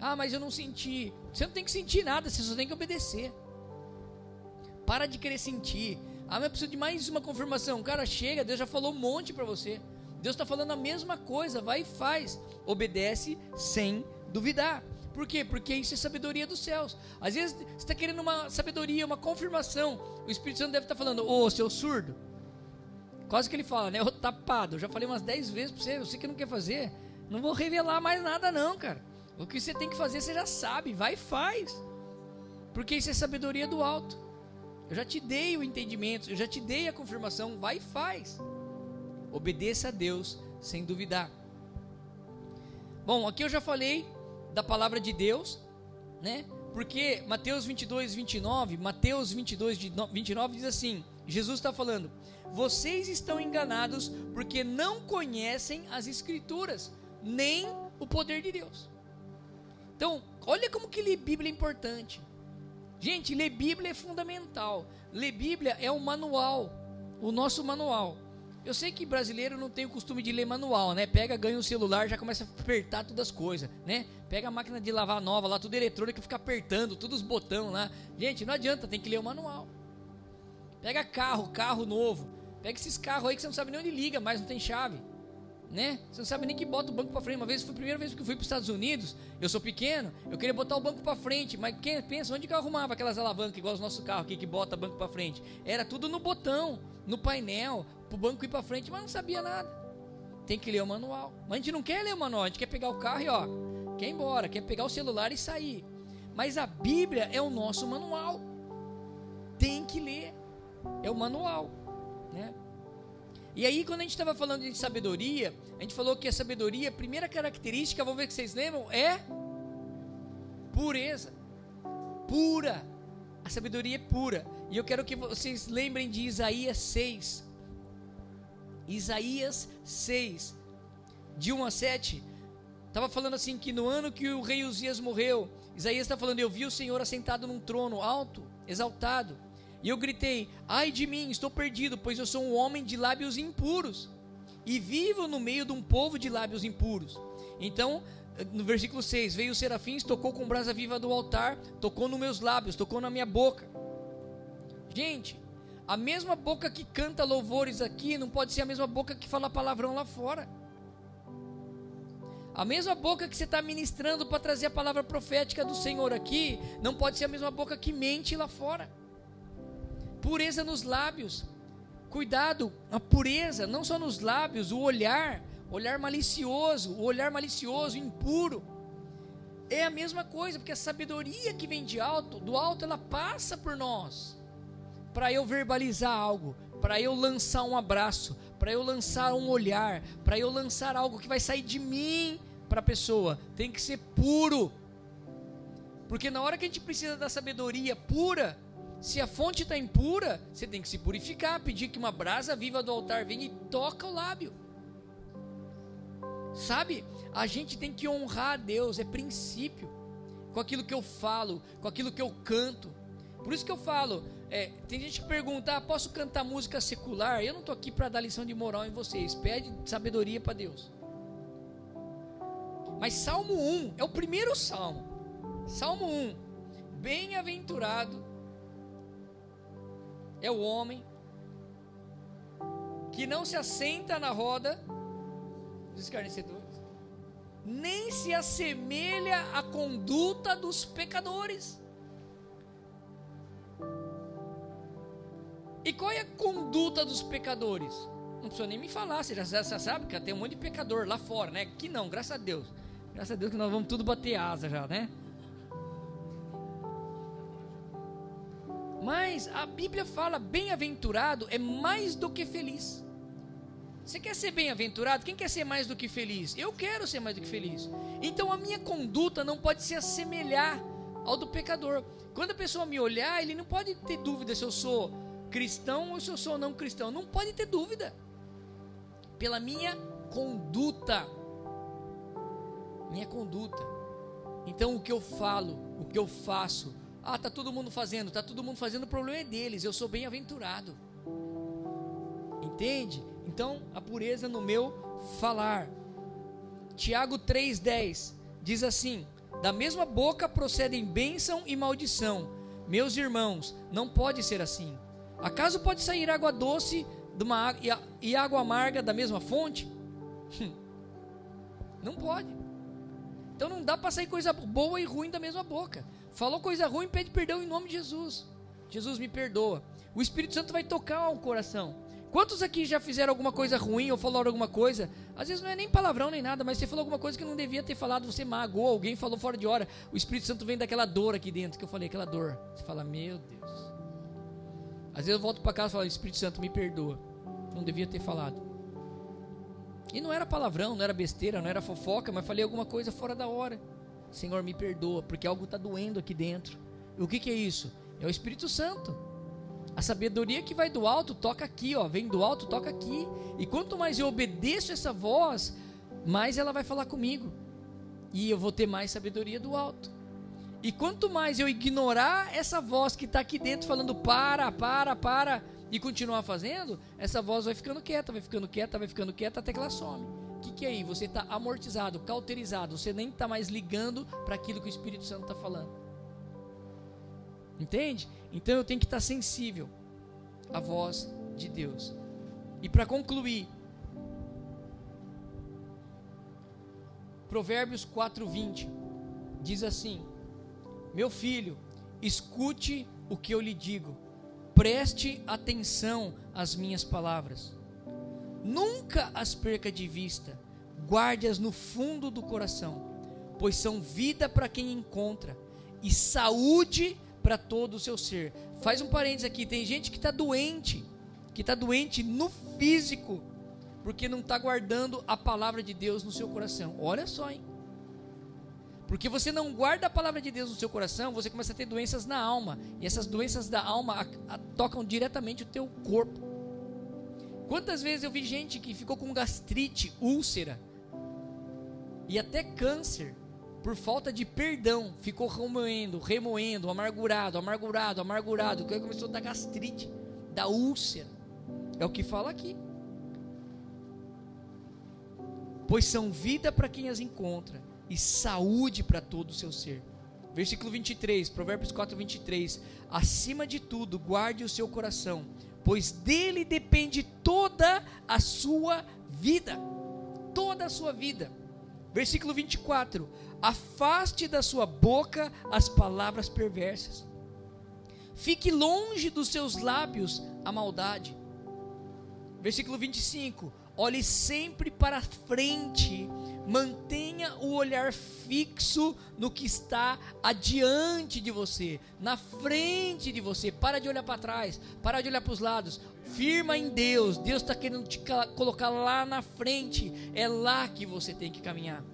Ah, mas eu não senti. Você não tem que sentir nada, você só tem que obedecer. Para de querer sentir. Ah, mas eu preciso de mais uma confirmação. Cara chega, Deus já falou um monte para você. Deus está falando a mesma coisa, vai e faz. Obedece sem duvidar. Por quê? Porque isso é sabedoria dos céus. Às vezes você está querendo uma sabedoria, uma confirmação. O Espírito Santo deve estar tá falando, ô oh, seu surdo. Quase que ele fala, né? Ô tapado, eu já falei umas 10 vezes para você, você que não quer fazer. Não vou revelar mais nada, não, cara. O que você tem que fazer, você já sabe, vai e faz. Porque isso é sabedoria do alto. Eu já te dei o entendimento, eu já te dei a confirmação, vai e faz. Obedeça a Deus sem duvidar. Bom, aqui eu já falei da palavra de Deus, né? Porque Mateus 22, 29, Mateus 22, 29 diz assim: Jesus está falando, vocês estão enganados porque não conhecem as Escrituras, nem o poder de Deus. Então, olha como que ler Bíblia é importante. Gente, ler Bíblia é fundamental. Ler Bíblia é o manual, o nosso manual. Eu sei que brasileiro não tem o costume de ler manual, né? Pega, ganha um celular, já começa a apertar todas as coisas, né? Pega a máquina de lavar nova lá, tudo eletrônico, fica apertando, todos os botões lá. Gente, não adianta, tem que ler o manual. Pega carro, carro novo. Pega esses carros aí que você não sabe nem onde liga, mas não tem chave né? Você não sabe nem que bota o banco para frente. Uma vez foi a primeira vez que eu fui para os Estados Unidos. Eu sou pequeno, eu queria botar o banco para frente, mas quem pensa onde que eu arrumava aquelas alavancas igual os nossos carros aqui que bota banco para frente? Era tudo no botão, no painel, para o banco ir para frente, mas não sabia nada. Tem que ler o manual. Mas a gente não quer ler o manual, a gente quer pegar o carro e ó, quer ir embora, quer pegar o celular e sair. Mas a Bíblia é o nosso manual. Tem que ler. É o manual, né? E aí, quando a gente estava falando de sabedoria, a gente falou que a sabedoria, a primeira característica, vamos ver que vocês lembram, é pureza. Pura. A sabedoria é pura. E eu quero que vocês lembrem de Isaías 6. Isaías 6, de 1 a 7. Estava falando assim que no ano que o rei Uzias morreu, Isaías está falando: Eu vi o Senhor assentado num trono alto, exaltado e eu gritei: Ai de mim, estou perdido, pois eu sou um homem de lábios impuros e vivo no meio de um povo de lábios impuros. Então, no versículo 6: Veio o serafins, tocou com brasa viva do altar, tocou nos meus lábios, tocou na minha boca. Gente, a mesma boca que canta louvores aqui não pode ser a mesma boca que fala palavrão lá fora. A mesma boca que você está ministrando para trazer a palavra profética do Senhor aqui, não pode ser a mesma boca que mente lá fora. Pureza nos lábios. Cuidado, a pureza, não só nos lábios, o olhar, olhar malicioso, o olhar malicioso, impuro. é a mesma coisa, porque a sabedoria que vem de alto, do alto, ela passa por nós. Para eu verbalizar algo, para eu lançar um abraço, para eu lançar um olhar, para eu lançar algo que vai sair de mim para a pessoa, tem que ser puro. Porque na hora que a gente precisa da sabedoria pura, se a fonte está impura, você tem que se purificar, pedir que uma brasa viva do altar venha e toca o lábio. Sabe? A gente tem que honrar a Deus, é princípio. Com aquilo que eu falo, com aquilo que eu canto. Por isso que eu falo, é, tem gente que pergunta, ah, posso cantar música secular? Eu não estou aqui para dar lição de moral em vocês. Pede sabedoria para Deus. Mas Salmo 1 é o primeiro salmo. Salmo 1. Bem-aventurado é o homem que não se assenta na roda dos escarnecedores, nem se assemelha à conduta dos pecadores. E qual é a conduta dos pecadores? Não precisa nem me falar, você já, sabe que tem um monte de pecador lá fora, né? Que não, graças a Deus. Graças a Deus que nós vamos tudo bater asa já, né? Mas a Bíblia fala: bem-aventurado é mais do que feliz. Você quer ser bem-aventurado? Quem quer ser mais do que feliz? Eu quero ser mais do que feliz. Então a minha conduta não pode se assemelhar ao do pecador. Quando a pessoa me olhar, ele não pode ter dúvida se eu sou cristão ou se eu sou não cristão. Não pode ter dúvida. Pela minha conduta minha conduta. Então o que eu falo, o que eu faço, ah, tá todo mundo fazendo, tá todo mundo fazendo, o problema é deles. Eu sou bem-aventurado. Entende? Então, a pureza no meu falar. Tiago 3:10 diz assim: Da mesma boca procedem bênção e maldição. Meus irmãos, não pode ser assim. Acaso pode sair água doce uma, e água amarga da mesma fonte? Não pode. Então não dá para sair coisa boa e ruim da mesma boca. Falou coisa ruim, pede perdão em nome de Jesus. Jesus me perdoa. O Espírito Santo vai tocar o coração. Quantos aqui já fizeram alguma coisa ruim ou falaram alguma coisa? Às vezes não é nem palavrão nem nada, mas você falou alguma coisa que não devia ter falado, você magoou, alguém falou fora de hora. O Espírito Santo vem daquela dor aqui dentro que eu falei, aquela dor. Você fala, meu Deus. Às vezes eu volto para casa e falo, Espírito Santo, me perdoa. Não devia ter falado. E não era palavrão, não era besteira, não era fofoca, mas falei alguma coisa fora da hora. Senhor, me perdoa, porque algo está doendo aqui dentro. E o que, que é isso? É o Espírito Santo. A sabedoria que vai do alto toca aqui, ó, vem do alto, toca aqui. E quanto mais eu obedeço essa voz, mais ela vai falar comigo. E eu vou ter mais sabedoria do alto. E quanto mais eu ignorar essa voz que está aqui dentro falando para, para, para, e continuar fazendo, essa voz vai ficando quieta, vai ficando quieta, vai ficando quieta até que ela some. Que, que é aí? Você está amortizado, cauterizado, você nem está mais ligando para aquilo que o Espírito Santo está falando. Entende? Então eu tenho que estar tá sensível à voz de Deus. E para concluir, Provérbios 4:20 diz assim: Meu filho, escute o que eu lhe digo Preste atenção às minhas palavras. Nunca as perca de vista. Guarde-as no fundo do coração, pois são vida para quem encontra e saúde para todo o seu ser. Faz um parênteses aqui: tem gente que está doente, que está doente no físico, porque não está guardando a palavra de Deus no seu coração. Olha só, hein? Porque você não guarda a palavra de Deus no seu coração, você começa a ter doenças na alma. E essas doenças da alma a, a, tocam diretamente o teu corpo. Quantas vezes eu vi gente que ficou com gastrite, úlcera e até câncer por falta de perdão, ficou remoendo, remoendo, amargurado, amargurado, amargurado, que começou a dar gastrite, da úlcera. É o que fala aqui. Pois são vida para quem as encontra e saúde para todo o seu ser. Versículo 23, Provérbios 4, 23. Acima de tudo, guarde o seu coração, pois dele depende toda a sua vida. Toda a sua vida. Versículo 24: Afaste da sua boca as palavras perversas, fique longe dos seus lábios a maldade. Versículo 25: olhe sempre para frente, mantenha o olhar fixo no que está adiante de você, na frente de você. Para de olhar para trás, para de olhar para os lados. Firma em Deus. Deus está querendo te colocar lá na frente. É lá que você tem que caminhar.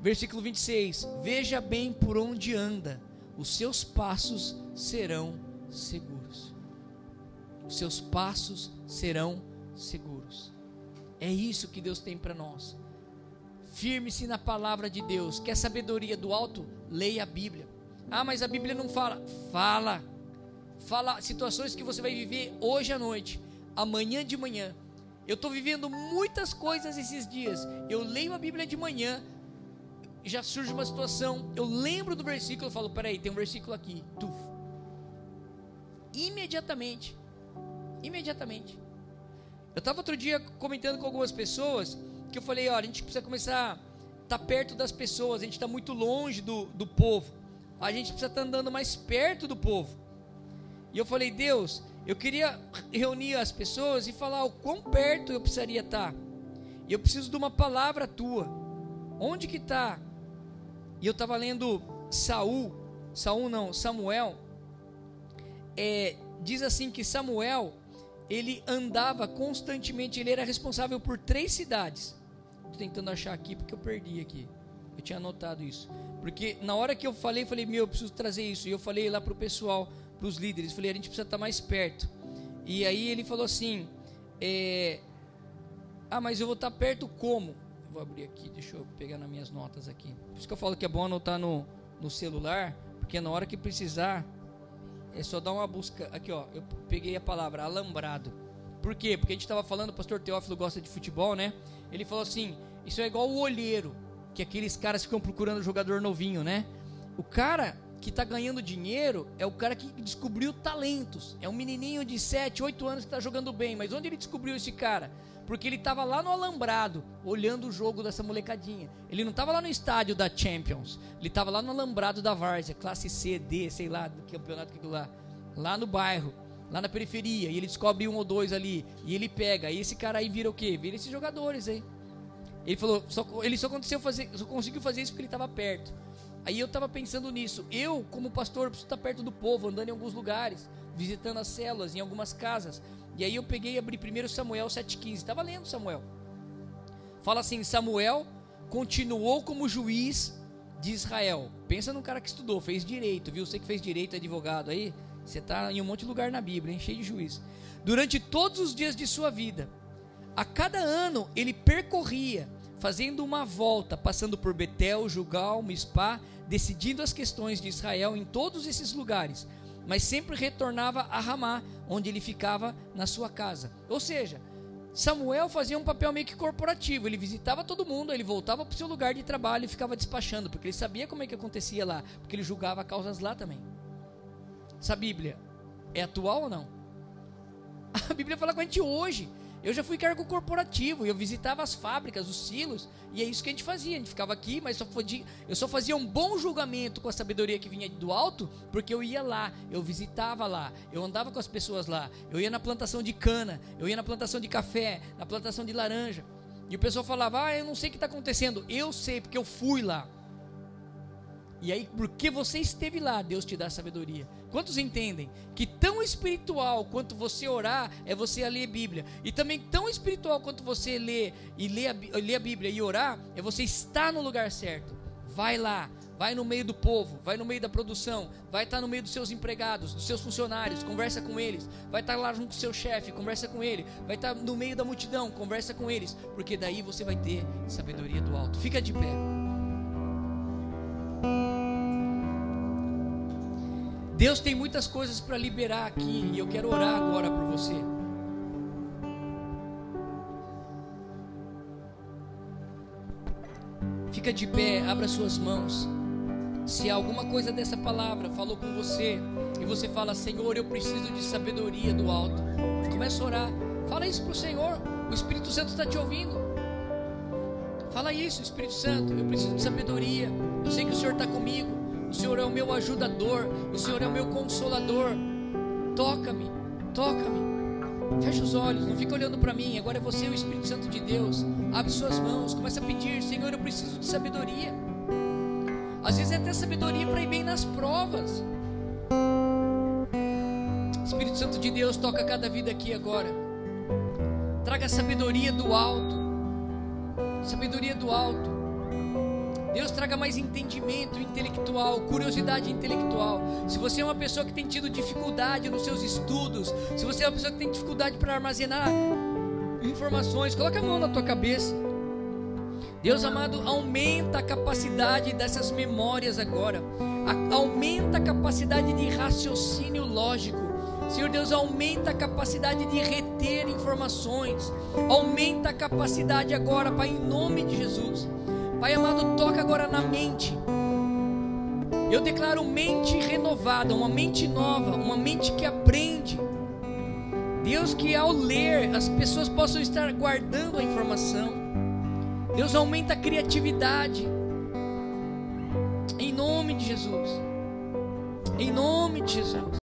Versículo 26: Veja bem por onde anda, os seus passos serão seguros. Os seus passos serão seguros. É isso que Deus tem para nós. Firme-se na palavra de Deus. Quer sabedoria do alto? Leia a Bíblia. Ah, mas a Bíblia não fala. Fala. Fala situações que você vai viver hoje à noite, amanhã de manhã. Eu estou vivendo muitas coisas esses dias. Eu leio a Bíblia de manhã, já surge uma situação, eu lembro do versículo, eu falo, peraí, tem um versículo aqui, tuf. Imediatamente, imediatamente. Eu estava outro dia comentando com algumas pessoas, que eu falei, olha, a gente precisa começar a estar tá perto das pessoas, a gente está muito longe do, do povo, a gente precisa estar tá andando mais perto do povo. E eu falei, Deus, eu queria reunir as pessoas e falar o quão perto eu precisaria estar. Tá. Eu preciso de uma palavra tua. Onde que está e eu estava lendo Saul, Saul não, Samuel. É, diz assim que Samuel ele andava constantemente, ele era responsável por três cidades. Estou tentando achar aqui porque eu perdi aqui. Eu tinha anotado isso. Porque na hora que eu falei, falei, meu, eu preciso trazer isso. E eu falei lá para o pessoal, para os líderes, falei, a gente precisa estar tá mais perto. E aí ele falou assim, é, ah, mas eu vou estar tá perto como? Vou abrir aqui, deixa eu pegar nas minhas notas aqui. Por isso que eu falo que é bom anotar no, no celular, porque na hora que precisar, é só dar uma busca. Aqui, ó, eu peguei a palavra alambrado. Por quê? Porque a gente estava falando, o pastor Teófilo gosta de futebol, né? Ele falou assim: isso é igual o olheiro, que aqueles caras ficam procurando jogador novinho, né? O cara que está ganhando dinheiro é o cara que descobriu talentos. É um menininho de 7, 8 anos que está jogando bem. Mas onde ele descobriu esse cara? Porque ele estava lá no alambrado, olhando o jogo dessa molecadinha. Ele não estava lá no estádio da Champions, ele estava lá no alambrado da Várzea, classe C, D, sei lá, do campeonato que lá, lá no bairro, lá na periferia, e ele descobre um ou dois ali, e ele pega, e esse cara aí vira o quê? Vira esses jogadores aí. Ele falou, só, ele só, aconteceu fazer, só conseguiu fazer isso porque ele estava perto. Aí eu estava pensando nisso. Eu, como pastor, preciso estar perto do povo, andando em alguns lugares, visitando as células, em algumas casas. E aí eu peguei e abri primeiro Samuel 7,15. Estava lendo Samuel. Fala assim: Samuel continuou como juiz de Israel. Pensa num cara que estudou, fez direito, viu? Você que fez direito, advogado aí, você está em um monte de lugar na Bíblia, hein? cheio de juiz. Durante todos os dias de sua vida, a cada ano ele percorria, fazendo uma volta, passando por Betel, Jugal, Mispá, decidindo as questões de Israel em todos esses lugares mas sempre retornava a Ramá, onde ele ficava na sua casa. Ou seja, Samuel fazia um papel meio que corporativo. Ele visitava todo mundo, ele voltava para o seu lugar de trabalho e ficava despachando, porque ele sabia como é que acontecia lá, porque ele julgava causas lá também. Essa Bíblia é atual ou não? A Bíblia fala com a gente hoje. Eu já fui cargo corporativo, eu visitava as fábricas, os silos, e é isso que a gente fazia. A gente ficava aqui, mas só podia, eu só fazia um bom julgamento com a sabedoria que vinha do alto, porque eu ia lá, eu visitava lá, eu andava com as pessoas lá, eu ia na plantação de cana, eu ia na plantação de café, na plantação de laranja. E o pessoal falava: Ah, eu não sei o que está acontecendo. Eu sei, porque eu fui lá. E aí, porque você esteve lá, Deus te dá sabedoria. Quantos entendem que tão espiritual quanto você orar é você ler a Bíblia, e também tão espiritual quanto você ler e ler a, ler a Bíblia e orar é você estar no lugar certo. Vai lá, vai no meio do povo, vai no meio da produção, vai estar no meio dos seus empregados, dos seus funcionários, conversa com eles, vai estar lá junto com o seu chefe, conversa com ele, vai estar no meio da multidão, conversa com eles, porque daí você vai ter sabedoria do alto. Fica de pé. Deus tem muitas coisas para liberar aqui e eu quero orar agora por você. Fica de pé, abra suas mãos. Se alguma coisa dessa palavra falou com você e você fala, Senhor, eu preciso de sabedoria do alto, começa a orar. Fala isso para o Senhor. O Espírito Santo está te ouvindo. Fala isso, Espírito Santo. Eu preciso de sabedoria. Eu sei que o Senhor está comigo. O Senhor é o meu ajudador, o Senhor é o meu consolador. Toca-me, toca-me. Fecha os olhos, não fica olhando para mim. Agora é você, o Espírito Santo de Deus. Abre suas mãos, começa a pedir: Senhor, eu preciso de sabedoria. Às vezes é até sabedoria para ir bem nas provas. Espírito Santo de Deus, toca cada vida aqui agora. Traga sabedoria do alto. Sabedoria do alto. Deus traga mais entendimento intelectual, curiosidade intelectual. Se você é uma pessoa que tem tido dificuldade nos seus estudos, se você é uma pessoa que tem dificuldade para armazenar informações, coloca a mão na tua cabeça. Deus amado, aumenta a capacidade dessas memórias agora. aumenta a capacidade de raciocínio lógico. Senhor Deus, aumenta a capacidade de reter informações. Aumenta a capacidade agora, Pai, em nome de Jesus. Pai amado, toca agora na mente. Eu declaro mente renovada, uma mente nova, uma mente que aprende. Deus, que ao ler as pessoas possam estar guardando a informação. Deus aumenta a criatividade. Em nome de Jesus. Em nome de Jesus.